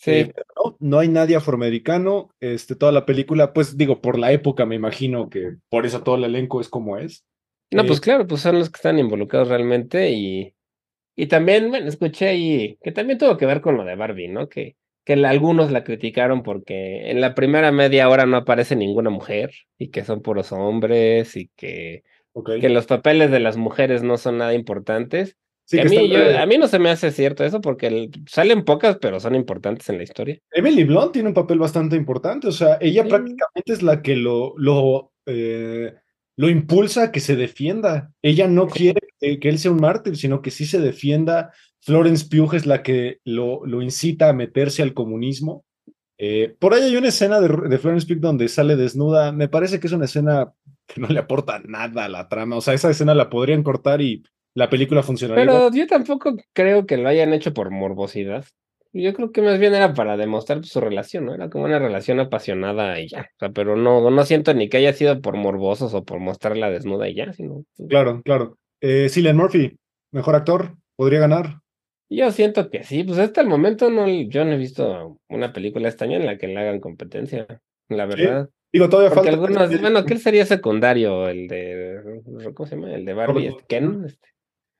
Sí. Eh, no, hay nadie afroamericano. Este, toda la película, pues digo, por la época me imagino que por eso todo el elenco es como es. No, pues eh, claro, pues son los que están involucrados realmente y, y también, bueno, escuché ahí que también tuvo que ver con lo de Barbie, ¿no? Que, que algunos la criticaron porque en la primera media hora no aparece ninguna mujer y que son puros hombres y que, que los papeles de las mujeres no son nada importantes a, mí, a mí no se me hace cierto eso porque salen pocas, pero son importantes en la historia. Emily Blunt tiene un papel bastante importante, o sea, ella prácticamente es la que lo, lo, eh, lo impulsa a que se defienda. Ella no quiere que, él sea un mártir, sino que sí se defienda. Florence Pugh es la que lo, lo incita a meterse al comunismo. Eh, por ahí hay una escena de, de, Florence Pugh donde sale desnuda. Me parece que es una escena que no le aporta nada a la trama. O sea, esa escena la podrían cortar y la película funcionaría. Pero yo tampoco creo que lo hayan hecho por morbosidad. Yo creo que más bien era para demostrar su relación, ¿no? Era como una relación apasionada y ya. O sea, pero no, no siento ni que haya sido por morbosos o por mostrarla desnuda y ya, sino. Claro, claro. Eh, Cillian Murphy, mejor actor, podría ganar. Yo siento que sí, pues hasta el momento no, yo no he visto una película este año en la que le hagan competencia, la verdad. Digo, todavía falta. Algunos, bueno, que él sería secundario, el de. ¿Cómo se llama? El de Barbie, este, Ken. Este.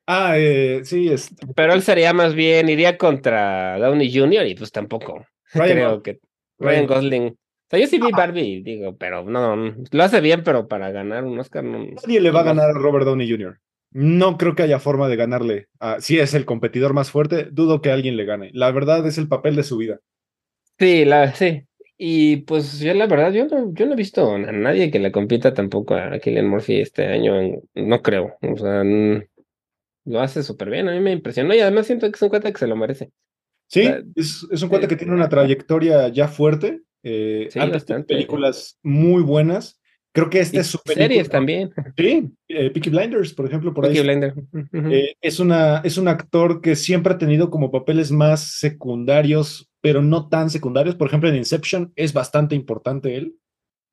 Ah, eh, sí, es. Pero él sería más bien, iría contra Downey Jr. y pues tampoco. creo que Ryan Gosling. O sea, yo sí vi Barbie, digo, pero no, lo hace bien, pero para ganar un Oscar no. Nadie le va a ganar a Robert Downey Jr. No creo que haya forma de ganarle. si es el competidor más fuerte, dudo que alguien le gane. La verdad es el papel de su vida. Sí, la, sí. Y pues yo la verdad, yo no, yo no he visto a nadie que le compita tampoco a Killian Murphy este año. no creo. O sea, lo hace súper bien, a mí me impresionó y además siento que es un cuenta que se lo merece. Sí, es, es un cuate que tiene una trayectoria ya fuerte. Eh, Sí, antes bastante. películas muy buenas. Creo que esta es su película. series también. Sí, eh, Peaky Blinders, por ejemplo, por ahí. Peaky está. Blinders. Ujú. Eh, es, una, es un actor que siempre ha tenido como papeles más secundarios, pero no tan secundarios. Por ejemplo, en Inception es bastante importante él.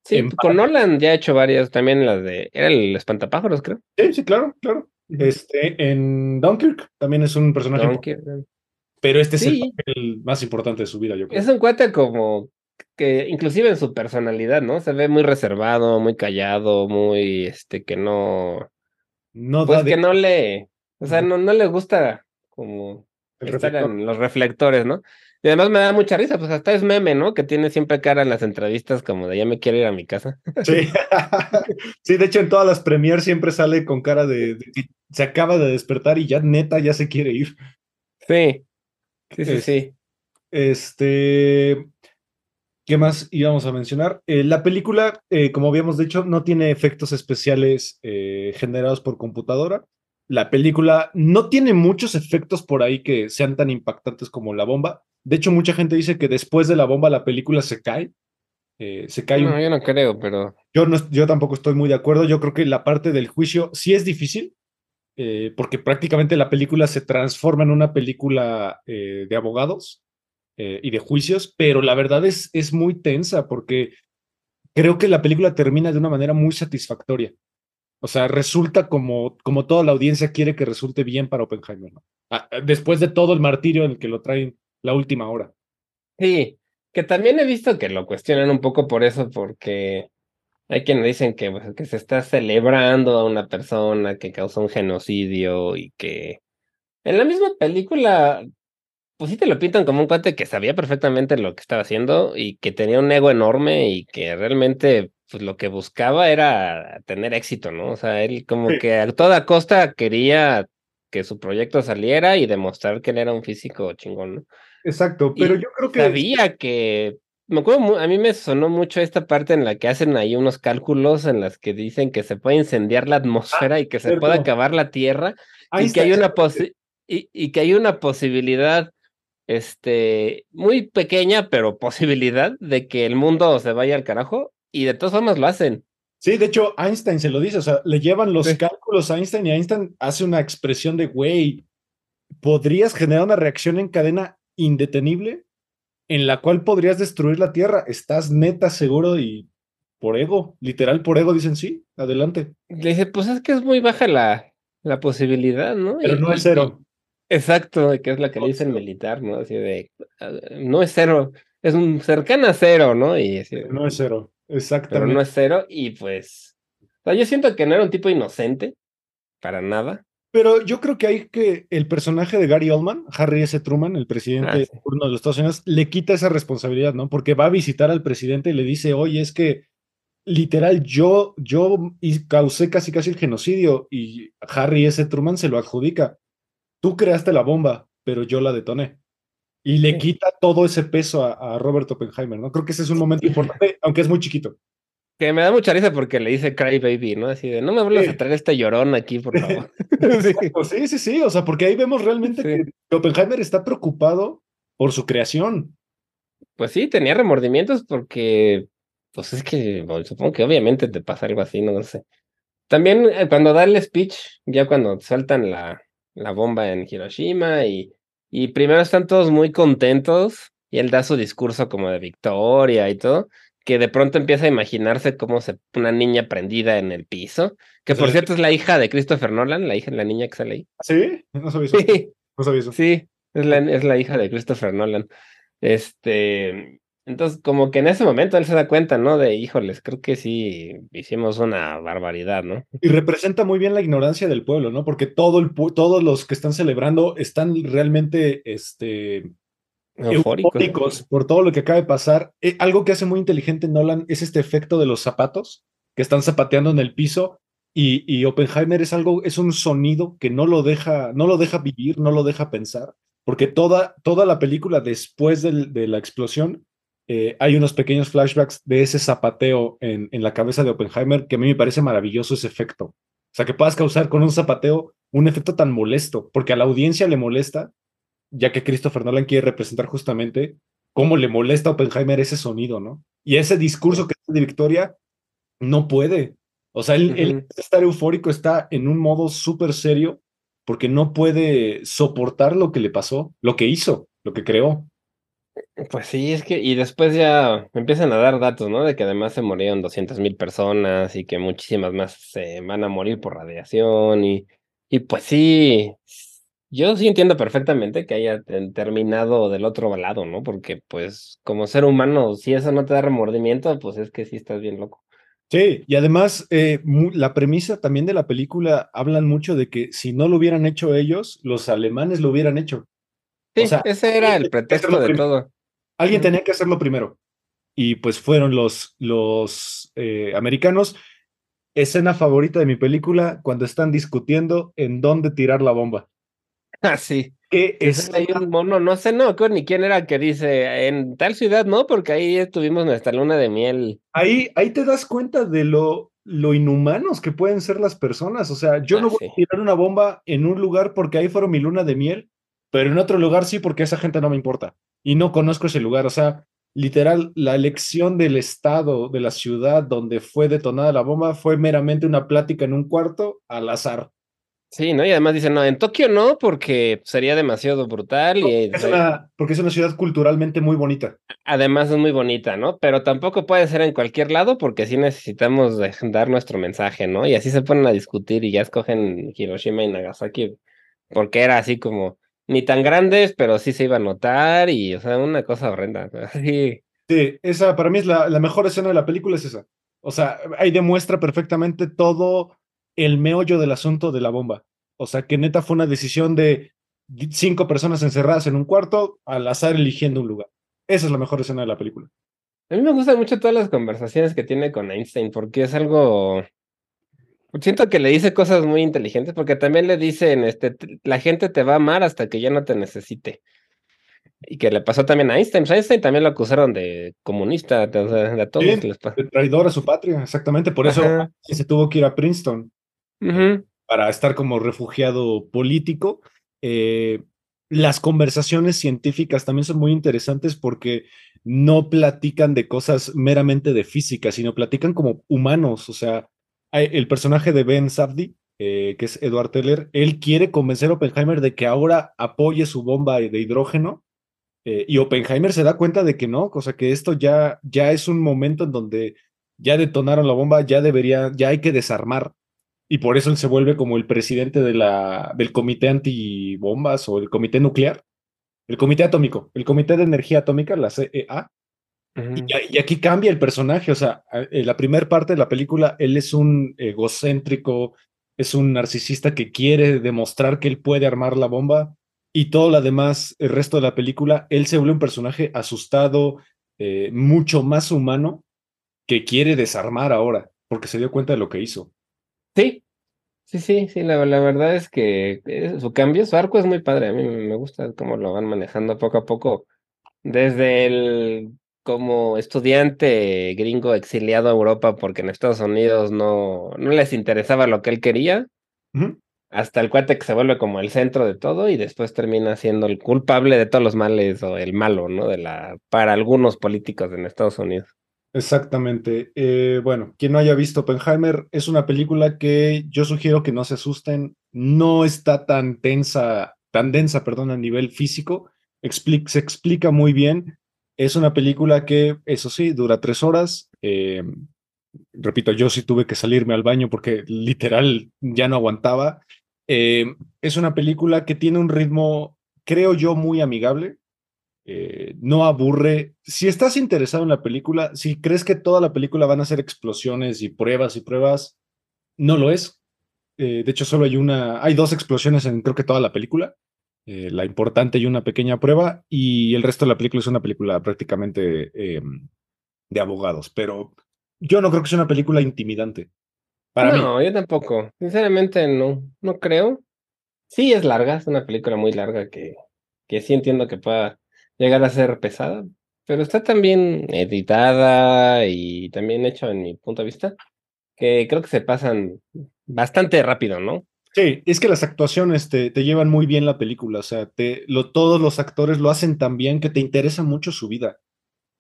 Sí, en con Nolan ya ha hecho varias, también las de, era el espantapájaros, creo. Sí, sí, claro, claro. Este, en Dunkirk también es un personaje, pero este es Sí. el papel más importante de su vida, yo creo. Es un cuate como que inclusive en su personalidad, ¿no? Se ve muy reservado, muy callado, muy, este, que no, No pues de que no le, o sea, no, no le gusta como el estar reflector. en los reflectores, ¿no? Y además me da mucha risa, pues hasta es meme, ¿no? Que tiene siempre cara en las entrevistas como de ya me quiero ir a mi casa. [LAUGHS] Sí. sí, de hecho en todas las premiers siempre sale con cara de, de que se acaba de despertar y ya neta ya se quiere ir. Sí, sí, sí, sí. Este, ¿qué más íbamos a mencionar? Eh, la película, eh, como habíamos dicho, no tiene efectos especiales eh, generados por computadora. La película no tiene muchos efectos por ahí que sean tan impactantes como la bomba. De hecho, mucha gente dice que después de la bomba la película se cae. Eh, se cae un No, yo no creo, pero Yo, no, yo tampoco estoy muy de acuerdo. Yo creo que la parte del juicio sí es difícil, eh, porque prácticamente la película se transforma en una película eh, de abogados y de juicios, pero la verdad es, es muy tensa porque creo que la película termina de una manera muy satisfactoria. O sea, resulta como, como toda la audiencia quiere que resulte bien para Oppenheimer, ¿no? Después de todo el martirio en el que lo traen la última hora. sí, que también he visto que lo cuestionan un poco por eso, porque hay quienes dicen que, pues, que se está celebrando a una persona que causó un genocidio y que en la misma película, pues sí te lo pintan como un cuate que sabía perfectamente lo que estaba haciendo y que tenía un ego enorme y que realmente pues lo que buscaba era tener éxito, ¿no? O sea, él como Sí. que a toda costa quería que su proyecto saliera y demostrar que él era un físico chingón, ¿no? Exacto, Y pero yo creo que... Sabía que. Me acuerdo, a mí me sonó mucho esta parte en la que hacen ahí unos cálculos en las que dicen que se puede incendiar la atmósfera y que se puede acabar la Tierra y que hay una posi- y, y que hay una posibilidad este muy pequeña, pero posibilidad de que el mundo se vaya al carajo y de todas formas lo hacen. Sí, de hecho, Einstein se lo dice, o sea, le llevan los Sí. cálculos a Einstein y Einstein hace una expresión de, güey, podrías generar una reacción en cadena indetenible en la cual podrías destruir la Tierra. ¿Estás neta seguro y por ego? Literal, por ego dicen, sí, adelante. Le dice, pues es que es muy baja la, la posibilidad, ¿no? Pero Y- no es cero. Exacto, que es la que No le dicen cero. militar, ¿no? Así de, ah, no es cero, es un cercana a cero, ¿no? Y así, No es cero, pero exactamente. no es cero y pues, o sea, yo siento que no era un tipo inocente, para nada. Pero yo creo que hay que el personaje de Gary Oldman, Harry S. Truman, el presidente Ah, sí. de los Estados Unidos, le quita esa responsabilidad, ¿no? Porque va a visitar al presidente y le dice, oye, es que literal yo, yo y- causé casi casi el genocidio y Harry S. Truman se lo adjudica. Tú creaste la bomba, pero yo la detoné. Y le Sí. quita todo ese peso a, a Robert Oppenheimer, ¿no? Creo que ese es un momento importante, aunque es muy chiquito. Que me da mucha risa porque le dice Cry Baby, ¿no? Así de, no me vuelvas Sí. a traer este llorón aquí, por [LAUGHS] favor. Sí. Sí, sí, sí, o sea, porque ahí vemos realmente que que Oppenheimer está preocupado por su creación. Pues sí, tenía remordimientos porque, pues es que bueno, supongo que obviamente te pasa algo así, no, No sé. También eh, cuando da el speech, ya cuando sueltan la, la bomba en Hiroshima y, y primero están todos muy contentos y él da su discurso como de victoria y todo, que de pronto empieza a imaginarse como se, una niña prendida en el piso, que por Sí. cierto es la hija de Christopher Nolan, la hija, la niña que sale ahí. ¿Sí? No sabía eso. Sí. No sabía eso. Sí, es la, es la hija de Christopher Nolan. Este, entonces, como que en ese momento él se da cuenta, ¿no? De, híjoles, creo que sí hicimos una barbaridad, ¿no? Y representa muy bien la ignorancia del pueblo, ¿no? Porque todo el, todos los que están celebrando están realmente este, Eufórico. eufóricos por todo lo que acaba de pasar. Eh, algo que hace muy inteligente Nolan es este efecto de los zapatos que están zapateando en el piso y, y Oppenheimer es algo, es un sonido que no lo deja, no lo deja vivir, no lo deja pensar, porque toda, toda la película después del- de la explosión eh, hay unos pequeños flashbacks de ese zapateo en, en la cabeza de Oppenheimer que a mí me parece maravilloso ese efecto. O sea, que puedas causar con un zapateo un efecto tan molesto, porque a la audiencia le molesta, ya que Christopher Nolan quiere representar justamente cómo le molesta a Oppenheimer ese sonido, ¿no? Y ese discurso que es de Victoria no puede. O sea, él, él estar eufórico, está en un modo súper serio porque no puede soportar lo que le pasó, lo que hizo, lo que creó. Pues sí, es que, y después ya empiezan a dar datos, ¿no? De que además se murieron 200 mil personas y que muchísimas más se van a morir por radiación y, y pues sí, yo sí entiendo perfectamente que haya terminado del otro lado, ¿no? Porque pues como ser humano, si eso no te da remordimiento, pues es que sí estás bien loco. Sí, y además eh, la premisa también de la película hablan mucho de que si no lo hubieran hecho ellos, los alemanes lo hubieran hecho. Sí, ese era el pretexto de todo. Alguien tenía que hacerlo primero. Y pues fueron los, los eh, americanos. Escena favorita de mi película, cuando están discutiendo en dónde tirar la bomba. Ah, sí. es hay un mono, no sé, no, ni quién era que dice en tal ciudad, ¿no? Porque ahí tuvimos nuestra luna de miel. Ahí, ahí te das cuenta de lo, lo inhumanos que pueden ser las personas. O sea, yo ah, no voy a tirar una bomba en un lugar porque ahí fueron mi luna de miel, pero en otro lugar sí porque esa gente no me importa y no conozco ese lugar. O sea, literal, la elección del estado, de la ciudad donde fue detonada la bomba fue meramente una plática en un cuarto al azar. Sí, ¿no? Y además dicen, no, en Tokio no, porque sería demasiado brutal. y, es una, porque es una ciudad culturalmente muy bonita. Además es muy bonita, ¿no? Pero tampoco puede ser en cualquier lado porque sí necesitamos dar nuestro mensaje, ¿no? Y así se ponen a discutir y ya escogen Hiroshima y Nagasaki porque era así como, ni tan grandes, pero sí se iba a notar y, o sea, una cosa horrenda. [LAUGHS] Sí, sí esa para mí es la, la mejor escena de la película, es esa. O sea, ahí demuestra perfectamente todo el meollo del asunto de la bomba. O sea, que neta fue una decisión de cinco personas encerradas en un cuarto al azar eligiendo un lugar. Esa es la mejor escena de la película. A mí me gustan mucho todas las conversaciones que tiene con Einstein porque es algo Siento que le dice cosas muy inteligentes porque también le dicen, este, la gente te va a amar hasta que ya no te necesite. Y que le pasó también a Einstein. Pues, Einstein también lo acusaron de comunista, de, todos. de traidor a su patria, exactamente. Por eso se tuvo que ir a Princeton para estar como refugiado político. Eh, las conversaciones científicas también son muy interesantes porque no platican de cosas meramente de física, sino platican como humanos, o sea, el personaje de Ben Safdie, eh, que es Edward Teller, él quiere convencer a Oppenheimer de que ahora apoye su bomba de hidrógeno eh, y Oppenheimer se da cuenta de que no, cosa que esto ya, ya es un momento en donde ya detonaron la bomba, ya debería, ya hay que desarmar y por eso él se vuelve como el presidente de la, del comité antibombas o el comité nuclear, el comité atómico, el comité de energía atómica, la CEA, y, aquí cambia el personaje, o sea, en la primera parte de la película, él es un egocéntrico, es un narcisista que quiere demostrar que él puede armar la bomba, y todo lo demás, el resto de la película, él se vuelve un personaje asustado, eh, mucho más humano, que quiere desarmar ahora, porque se dio cuenta de lo que hizo. Sí, sí, sí, sí, la, la verdad es que eh, su cambio, su arco es muy padre, a mí me gusta cómo lo van manejando poco a poco, desde el como estudiante gringo exiliado a Europa porque en Estados Unidos no, no les interesaba lo que él quería, hasta el cuate que se vuelve como el centro de todo y después termina siendo el culpable de todos los males o el malo, ¿no? De la, para algunos políticos en Estados Unidos. Exactamente. Eh, bueno, quien no haya visto Oppenheimer, es una película que yo sugiero que no se asusten. No está tan tensa, tan densa, perdón, a nivel físico. se explica muy bien. Es una película que, eso sí, dura tres horas. Eh, repito, yo sí tuve que salirme al baño porque literal ya no aguantaba. Eh, es una película que tiene un ritmo, creo yo, muy amigable. Eh, no aburre. Si estás interesado en la película, si crees que toda la película van a ser explosiones y pruebas y pruebas, no lo es. de hecho, solo hay una, hay dos explosiones en creo que toda la película. Eh, la importante y una pequeña prueba, y el resto de la película es una película prácticamente em, de abogados, pero yo no creo que sea una película intimidante. Para no, yo tampoco. Sinceramente, no, no creo. Sí, es larga, es una película muy larga que, que sí entiendo que pueda llegar a ser pesada, pero está también editada y también hecha en mi punto de vista, que creo que se pasan bastante rápido, ¿no? Sí, es que las actuaciones te, llevan muy bien la película, o sea, todos los actores lo hacen tan bien que te interesa mucho su vida.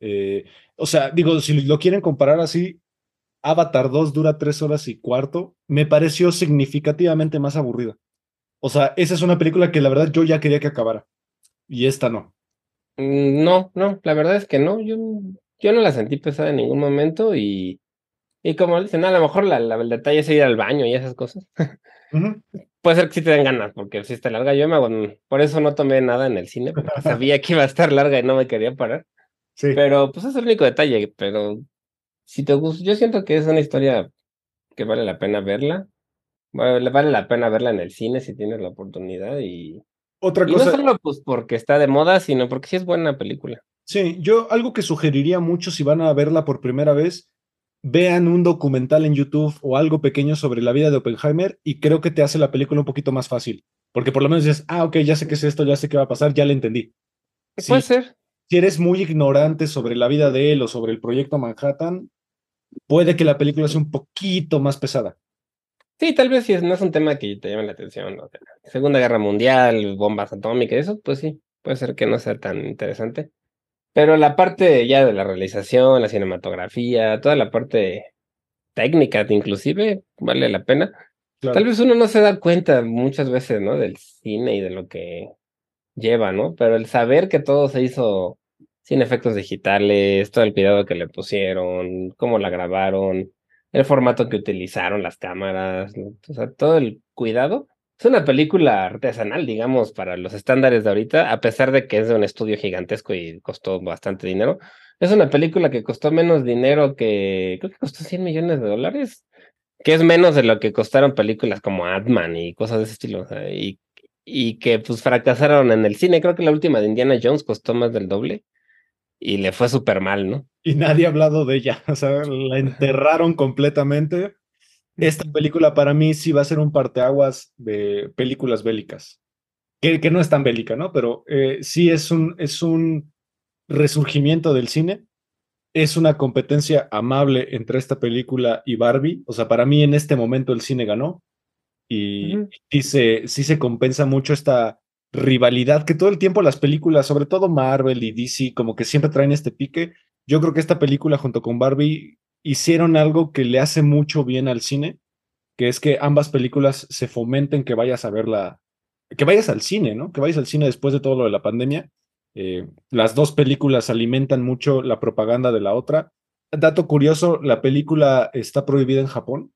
Eh, o sea, digo, si lo quieren comparar así, Avatar 2 dura tres horas y cuarto, me pareció significativamente más aburrida. O sea, esa es una película que la verdad yo ya quería que acabara. Y esta no. Mm, no, no, la verdad es que no. Yo, yo no la sentí pesada en ningún momento y, y como dicen, a lo mejor la, el detalle es ir al baño y esas cosas. [LAUGHS] Puede ser que sí te den ganas, porque si está larga. Yo me hago, por eso no tomé nada en el cine, porque [LAUGHS] sabía que iba a estar larga y no me quería parar. Sí. Pero pues es el único detalle, pero si te gusta, yo siento que es una historia que vale la pena verla. Vale, vale la pena verla en el cine si tienes la oportunidad y otra cosa. no solo pues porque está de moda, sino porque sí es buena película. Sí, yo algo que sugeriría mucho si van a verla por primera vez, vean un documental en YouTube o algo pequeño sobre la vida de Oppenheimer y creo que te hace la película un poquito más fácil. Porque por lo menos dices, ah, ok, ya sé qué es esto, ya sé qué va a pasar, ya le entendí. Puede ser. Si eres muy ignorante sobre la vida de él o sobre el proyecto Manhattan, puede que la película sea un poquito más pesada. Sí, tal vez si no es un tema que te llame la atención. Segunda Guerra Mundial, bombas atómicas, eso, pues sí, puede ser que no sea tan interesante. Pero la parte ya de la realización, la cinematografía, toda la parte técnica, inclusive, vale la pena. Tal vez uno no se da cuenta muchas veces, ¿no? Del cine y de lo que lleva, ¿no? Pero el saber que todo se hizo sin efectos digitales, todo el cuidado que le pusieron, cómo la grabaron, el formato que utilizaron, las cámaras, o sea, todo el cuidado. Es una película artesanal, digamos, para los estándares de ahorita, a pesar de que es de un estudio gigantesco y costó bastante dinero. Es una película que costó menos dinero que, creo que costó 100 millones de dólares, que es menos de lo que costaron películas como Ant-Man y cosas de ese estilo, y, y que pues fracasaron en el cine. Creo que la última de Indiana Jones costó más del doble y le fue súper mal, ¿no? Y nadie ha hablado de ella, [LAUGHS] o sea, la [LAUGHS] enterraron completamente. Esta película para mí sí va a ser un parteaguas de películas bélicas, que, que no es tan bélica, ¿no? Pero eh, sí es un, es un resurgimiento del cine, es una competencia amable entre esta película y Barbie, o sea, para mí en este momento el cine ganó. Y, y se, sí se compensa mucho esta rivalidad que todo el tiempo las películas, sobre todo Marvel y DC, como que siempre traen este pique. Yo creo que esta película junto con Barbie hicieron algo que le hace mucho bien al cine, que es que ambas películas se fomenten que vayas a verla, que vayas al cine, ¿no? Que vayas al cine después de todo lo de la pandemia. Eh, las dos películas alimentan mucho la propaganda de la otra. Dato curioso, la película está prohibida en Japón.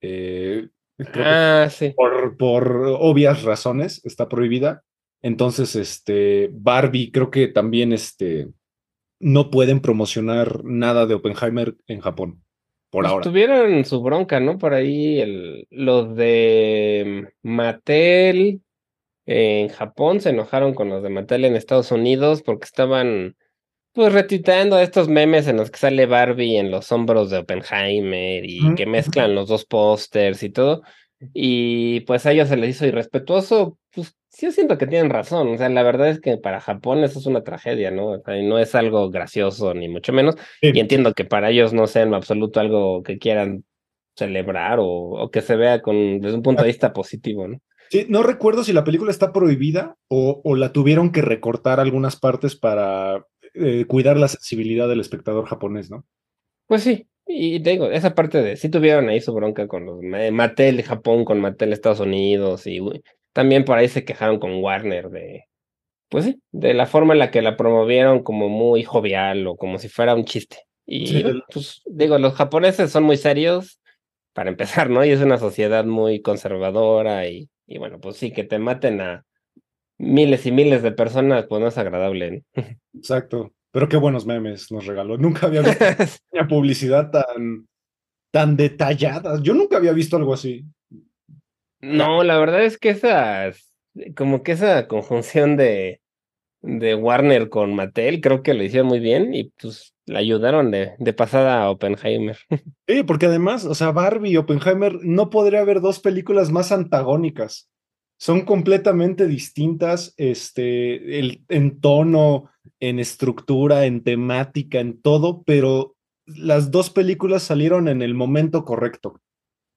Eh, ah, sí. por, por obvias razones está prohibida. Entonces, este, Barbie creo que también este, no pueden promocionar nada de Oppenheimer en Japón. Por ahora. Tuvieron su bronca, ¿no? Por ahí el, los de Mattel en Japón se enojaron con los de Mattel en Estados Unidos porque estaban pues retuiteando estos memes en los que sale Barbie en los hombros de Oppenheimer y que mezclan los dos pósters y todo. Y pues a ellos se les hizo irrespetuoso. Pues sí, yo siento que tienen razón. O sea, la verdad es que para Japón eso es una tragedia, ¿no? O sea, no es algo gracioso, ni mucho menos. Y entiendo que para ellos no sea en absoluto algo que quieran celebrar o, o que se vea con, desde un punto de vista positivo, ¿no? Sí, no recuerdo si la película está prohibida o, o la tuvieron que recortar algunas partes para eh, cuidar la sensibilidad del espectador japonés, ¿no? Pues sí, y digo, esa parte de, sí tuvieron ahí su bronca con los Mattel Japón, con Mattel Estados Unidos, y también por ahí se quejaron con Warner de, pues sí, de la forma en la que la promovieron como muy jovial o como si fuera un chiste. Y pues digo, los japoneses son muy serios, para empezar, ¿no? Y es una sociedad muy conservadora y, y bueno, pues sí, que te maten a miles y miles de personas, pues no es agradable. [LAUGHS] Exacto. Pero qué buenos memes nos regaló. Nunca había visto [LAUGHS] una publicidad tan, tan detallada. Yo nunca había visto algo así. No, la verdad es que esa, como que esa conjunción de, de Warner con Mattel, creo que lo hicieron muy bien y pues la ayudaron de, de pasada a Oppenheimer. [LAUGHS] Sí, porque además, o sea, Barbie y Oppenheimer no podría haber dos películas más antagónicas son completamente distintas este, el, en tono, en estructura, en temática, en todo, pero las dos películas salieron en el momento correcto.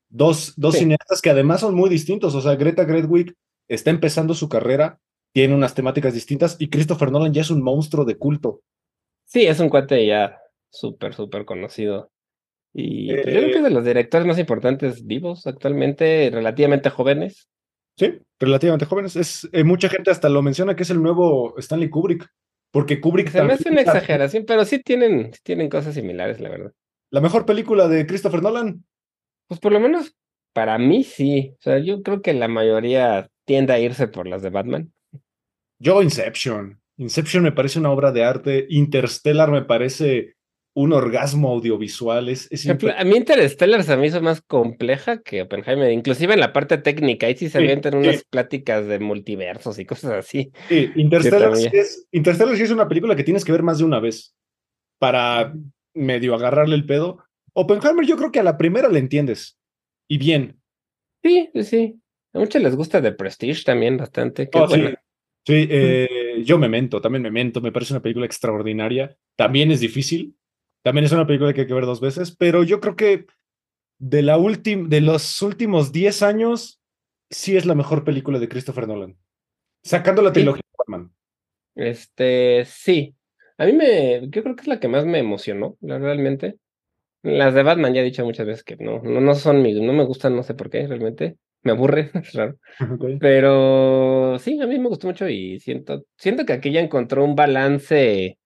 Dos, dos Sí. cineastas que además son muy distintos. O sea, Greta Gerwig está empezando su carrera, tiene unas temáticas distintas y Christopher Nolan ya es un monstruo de culto. Sí, es un cuate ya súper, súper conocido. Y pues, yo creo que Eh, es de los directores más importantes vivos actualmente, relativamente jóvenes. Sí, relativamente jóvenes. Es, eh, mucha gente hasta lo menciona que es el nuevo Stanley Kubrick, porque Kubrick Se me hace una exageración, pero sí tienen, sí tienen cosas similares, la verdad. la mejor película de Christopher Nolan. Pues por lo menos para mí sí. O sea, yo creo que la mayoría tiende a irse por las de Batman. Yo, Inception. Inception me parece una obra de arte. Interstellar me parece un orgasmo audiovisual. Es, es a mí Interstellar se me hizo más compleja que Oppenheimer, inclusive en la parte técnica, ahí sí se avientan sí. unas pláticas de multiversos y cosas así. Sí, [LAUGHS] Interstellar, sí es, Interstellar sí es una película que tienes que ver más de una vez para medio agarrarle el pedo. Oppenheimer yo creo que a la primera le entiendes. Y bien. Sí, sí, sí. A muchos les gusta The Prestige también bastante. Oh, sí, eh, yo Memento, también Memento, me parece una película extraordinaria. También es difícil. También es una película que hay que ver dos veces, pero yo creo que de, la de los últimos 10 años, sí es la mejor película de Christopher Nolan. Sacando la Sí. trilogía de Batman. Este, sí. A mí me, yo creo que es la que más me emocionó, realmente. Las de Batman ya he dicho muchas veces que no, no, no son mi, no me gustan, no sé por qué, realmente. Me aburre, [LAUGHS] es raro. [LAUGHS] Pero sí, a mí me gustó mucho y siento, siento que aquí ya encontró un balance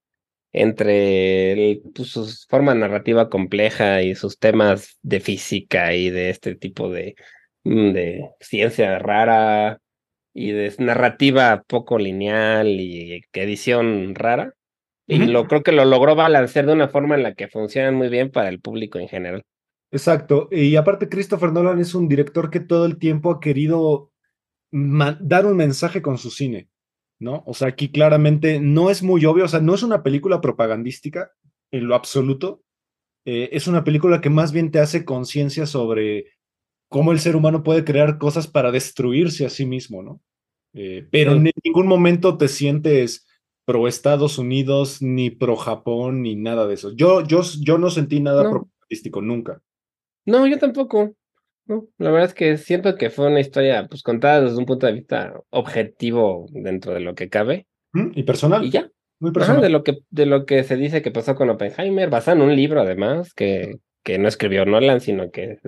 entre el- pues, su forma narrativa compleja y sus temas de física y de este tipo de, mm, de ciencia rara y de narrativa poco lineal y edición rara. Y lo creo que lo logró balancear de una forma en la que funcionan muy bien para el público en general. Exacto. Y aparte, Christopher Nolan es un director que todo el tiempo ha querido dar un mensaje con su cine, ¿no? O sea, aquí claramente no es muy obvio, o sea, no es una película propagandística en lo absoluto. Eh, es una película que más bien te hace conciencia sobre cómo el ser humano puede crear cosas para destruirse a sí mismo, ¿no? Eh, pero Sí. en ningún momento te sientes pro Estados Unidos, ni pro Japón, ni nada de eso. Yo, yo, yo no sentí nada No. propagandístico nunca. No, yo tampoco. No, la verdad es que siento que fue una historia pues contada desde un punto de vista objetivo dentro de lo que cabe. Y personal, y ya. muy Ajá, personal. de lo que de lo que se dice que pasó con Oppenheimer, basado en un libro además que que no escribió Nolan, sino que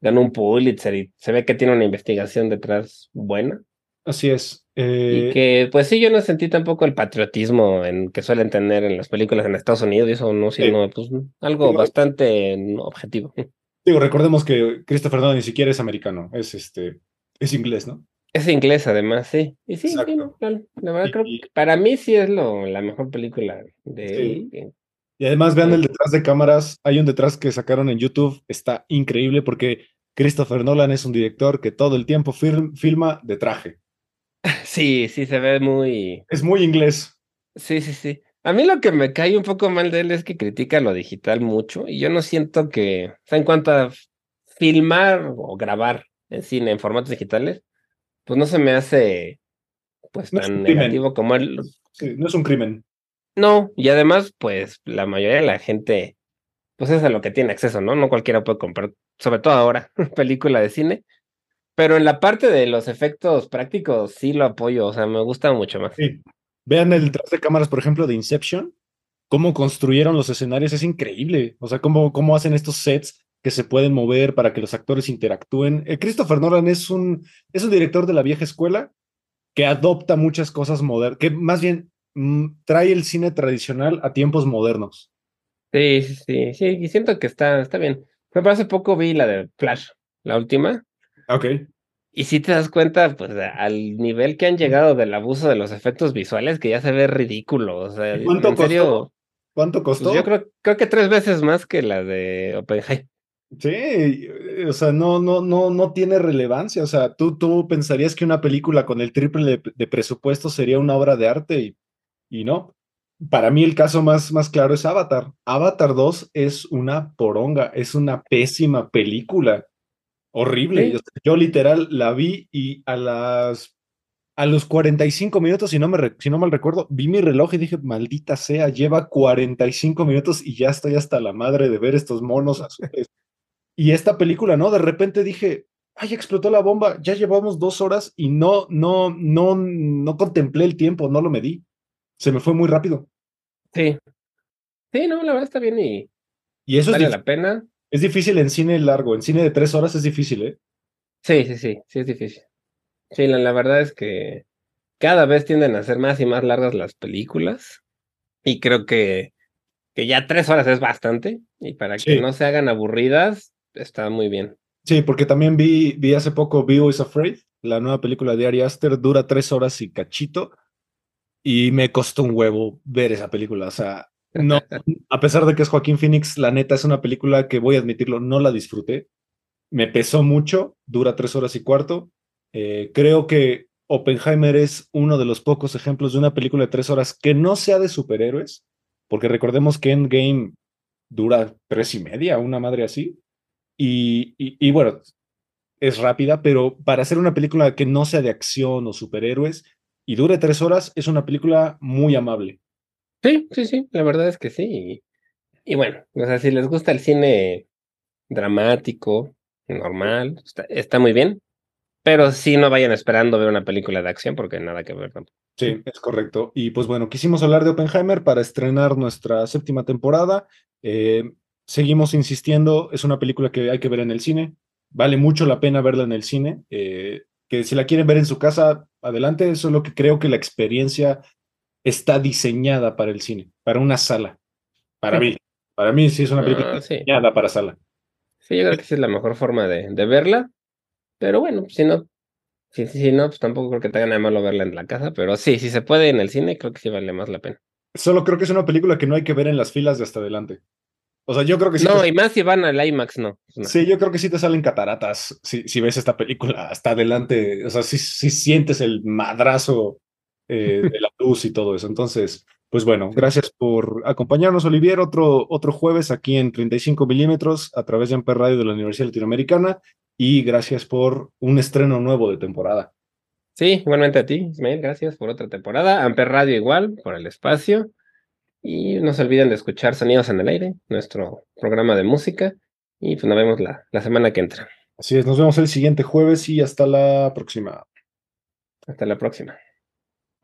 ganó un Pulitzer y se ve que tiene una investigación detrás buena Así es. Y Eh, que pues sí yo no sentí tampoco el patriotismo en que suelen tener en las películas en Estados Unidos y eso no sino pues algo Digo- bastante objetivo. [LAUGHS] digo, recordemos que Christopher Nolan ni siquiera es americano, es este, es inglés, ¿no? Es inglés, además, sí. Y sí, sí, no. La verdad, Y- creo que para mí sí es lo, la mejor película de Sí. él. Y además vean el detrás de cámaras, hay un detrás que sacaron en YouTube, está increíble porque Christopher Nolan es un director que todo el tiempo fil- filma de traje. Sí, sí, se ve muy. Es muy inglés. Sí, sí, sí. A mí lo que me cae un poco mal de él es que critica lo digital mucho y yo no siento que, o sea, en cuanto a filmar o grabar en cine en formatos digitales, pues no se me hace pues No tan crimen. negativo como él. Sí, no es un crimen. No, y además, pues la mayoría de la gente, pues es a lo que tiene acceso, ¿no? No cualquiera puede comprar, sobre todo ahora, [LAUGHS] película de cine. Pero en la parte de los efectos prácticos sí lo apoyo, o sea, me gusta mucho más. Sí. Vean el detrás de cámaras, por ejemplo, de Inception, cómo construyeron los escenarios, es increíble. O sea, cómo, cómo hacen estos sets que se pueden mover para que los actores interactúen. Eh, Christopher Nolan es un, es un director de la vieja escuela que adopta muchas cosas modernas, que más bien mm, trae el cine tradicional a tiempos modernos. Sí, sí, sí, sí, y siento que está, está bien. Pero hace poco vi la de Flash, la última, Ok. y si te das cuenta, pues al nivel que han llegado del abuso de los efectos visuales, que ya se ve ridículo. O sea, ¿Y cuánto en serio, costó? ¿Cuánto pues costó? yo creo, creo que tres veces más que la de Oppenheimer. Sí, o sea, no, no, no, no tiene relevancia. O sea, tú, tú pensarías que una película con el triple de, de presupuesto sería una obra de arte y, y no. Para mí el caso más, más claro es Avatar. Avatar 2 es una poronga, es una pésima película. Horrible. Sí. Yo, literal la vi y a las a los 45 minutos, si no, me si no mal recuerdo, vi mi reloj y dije, maldita sea, lleva 45 minutos y ya estoy hasta la madre de ver estos monos azules. Y esta película, ¿no? De repente dije, ay, explotó la bomba, ya llevamos dos horas y no, no, no, no contemplé el tiempo, no lo medí. Se me fue muy rápido. Sí. Sí, no, la verdad está bien y, y eso vale es, la pena. Es difícil en cine largo, en cine de tres horas es difícil, ¿eh? Sí, sí, sí, sí es difícil. Sí, la, la verdad es que cada vez tienden a ser más y más largas las películas y creo que, que ya tres horas es bastante y para que no se hagan aburridas está muy bien. Sí, porque también vi, vi hace poco Vivo is Afraid, la nueva película de Ari Aster, dura tres horas y cachito, y me costó un huevo ver esa película. O sea, no, a pesar de que es Joaquín Phoenix, la neta es una película que voy a admitirlo, no la disfruté. Me pesó mucho, dura tres horas y cuarto. Eh, creo que Oppenheimer es uno de los pocos ejemplos de una película de tres horas que no sea de superhéroes, porque recordemos que Endgame dura tres y media, una madre así. Y, y, y bueno, es rápida, pero para hacer una película que no sea de acción o superhéroes y dure tres horas, es una película muy amable. Sí, sí, sí, la verdad es que sí. Y, bueno, o sea, si les gusta el cine dramático, normal, está, está muy bien. Pero sí no vayan esperando ver una película de acción porque nada que ver tampoco. Sí, es correcto. Y pues bueno, quisimos hablar de Oppenheimer para estrenar nuestra séptima temporada. Eh, seguimos insistiendo, es una película que hay que ver en el cine. Vale mucho la pena verla en el cine. eh, que si la quieren ver en su casa, adelante. Eso es lo que creo que la experiencia está diseñada para el cine, para una sala. Para mí. Para mí sí es una película Ah, sí. diseñada para sala. Sí, yo creo que esa es la mejor forma de, de verla. Pero bueno, si no, si, si no, pues tampoco creo que tenga nada malo verla en la casa. Pero sí, si se puede en el cine, creo que sí vale más la pena. Solo creo que es una película que no hay que ver en las filas de hasta adelante. O sea, yo creo que sí. No, te- y más si van al IMAX, no. pues no. Sí, yo creo que sí te salen cataratas si, si ves esta película hasta adelante. O sea, sí, sí sientes el madrazo eh, de la luz y todo eso. Entonces, pues bueno, gracias por acompañarnos, Olivier, otro, otro jueves aquí en 35 milímetros a través de Amper Radio de la Universidad Latinoamericana. Y gracias por un estreno nuevo de temporada. Sí, igualmente a ti, Ismael, gracias por otra temporada. Amper Radio igual, por el espacio. Y no se olviden de escuchar Sonidos en el Aire, nuestro programa de música. Y pues nos vemos la, la semana que entra. Así es, nos vemos el siguiente jueves y hasta la próxima. Hasta la próxima.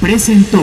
Presentó.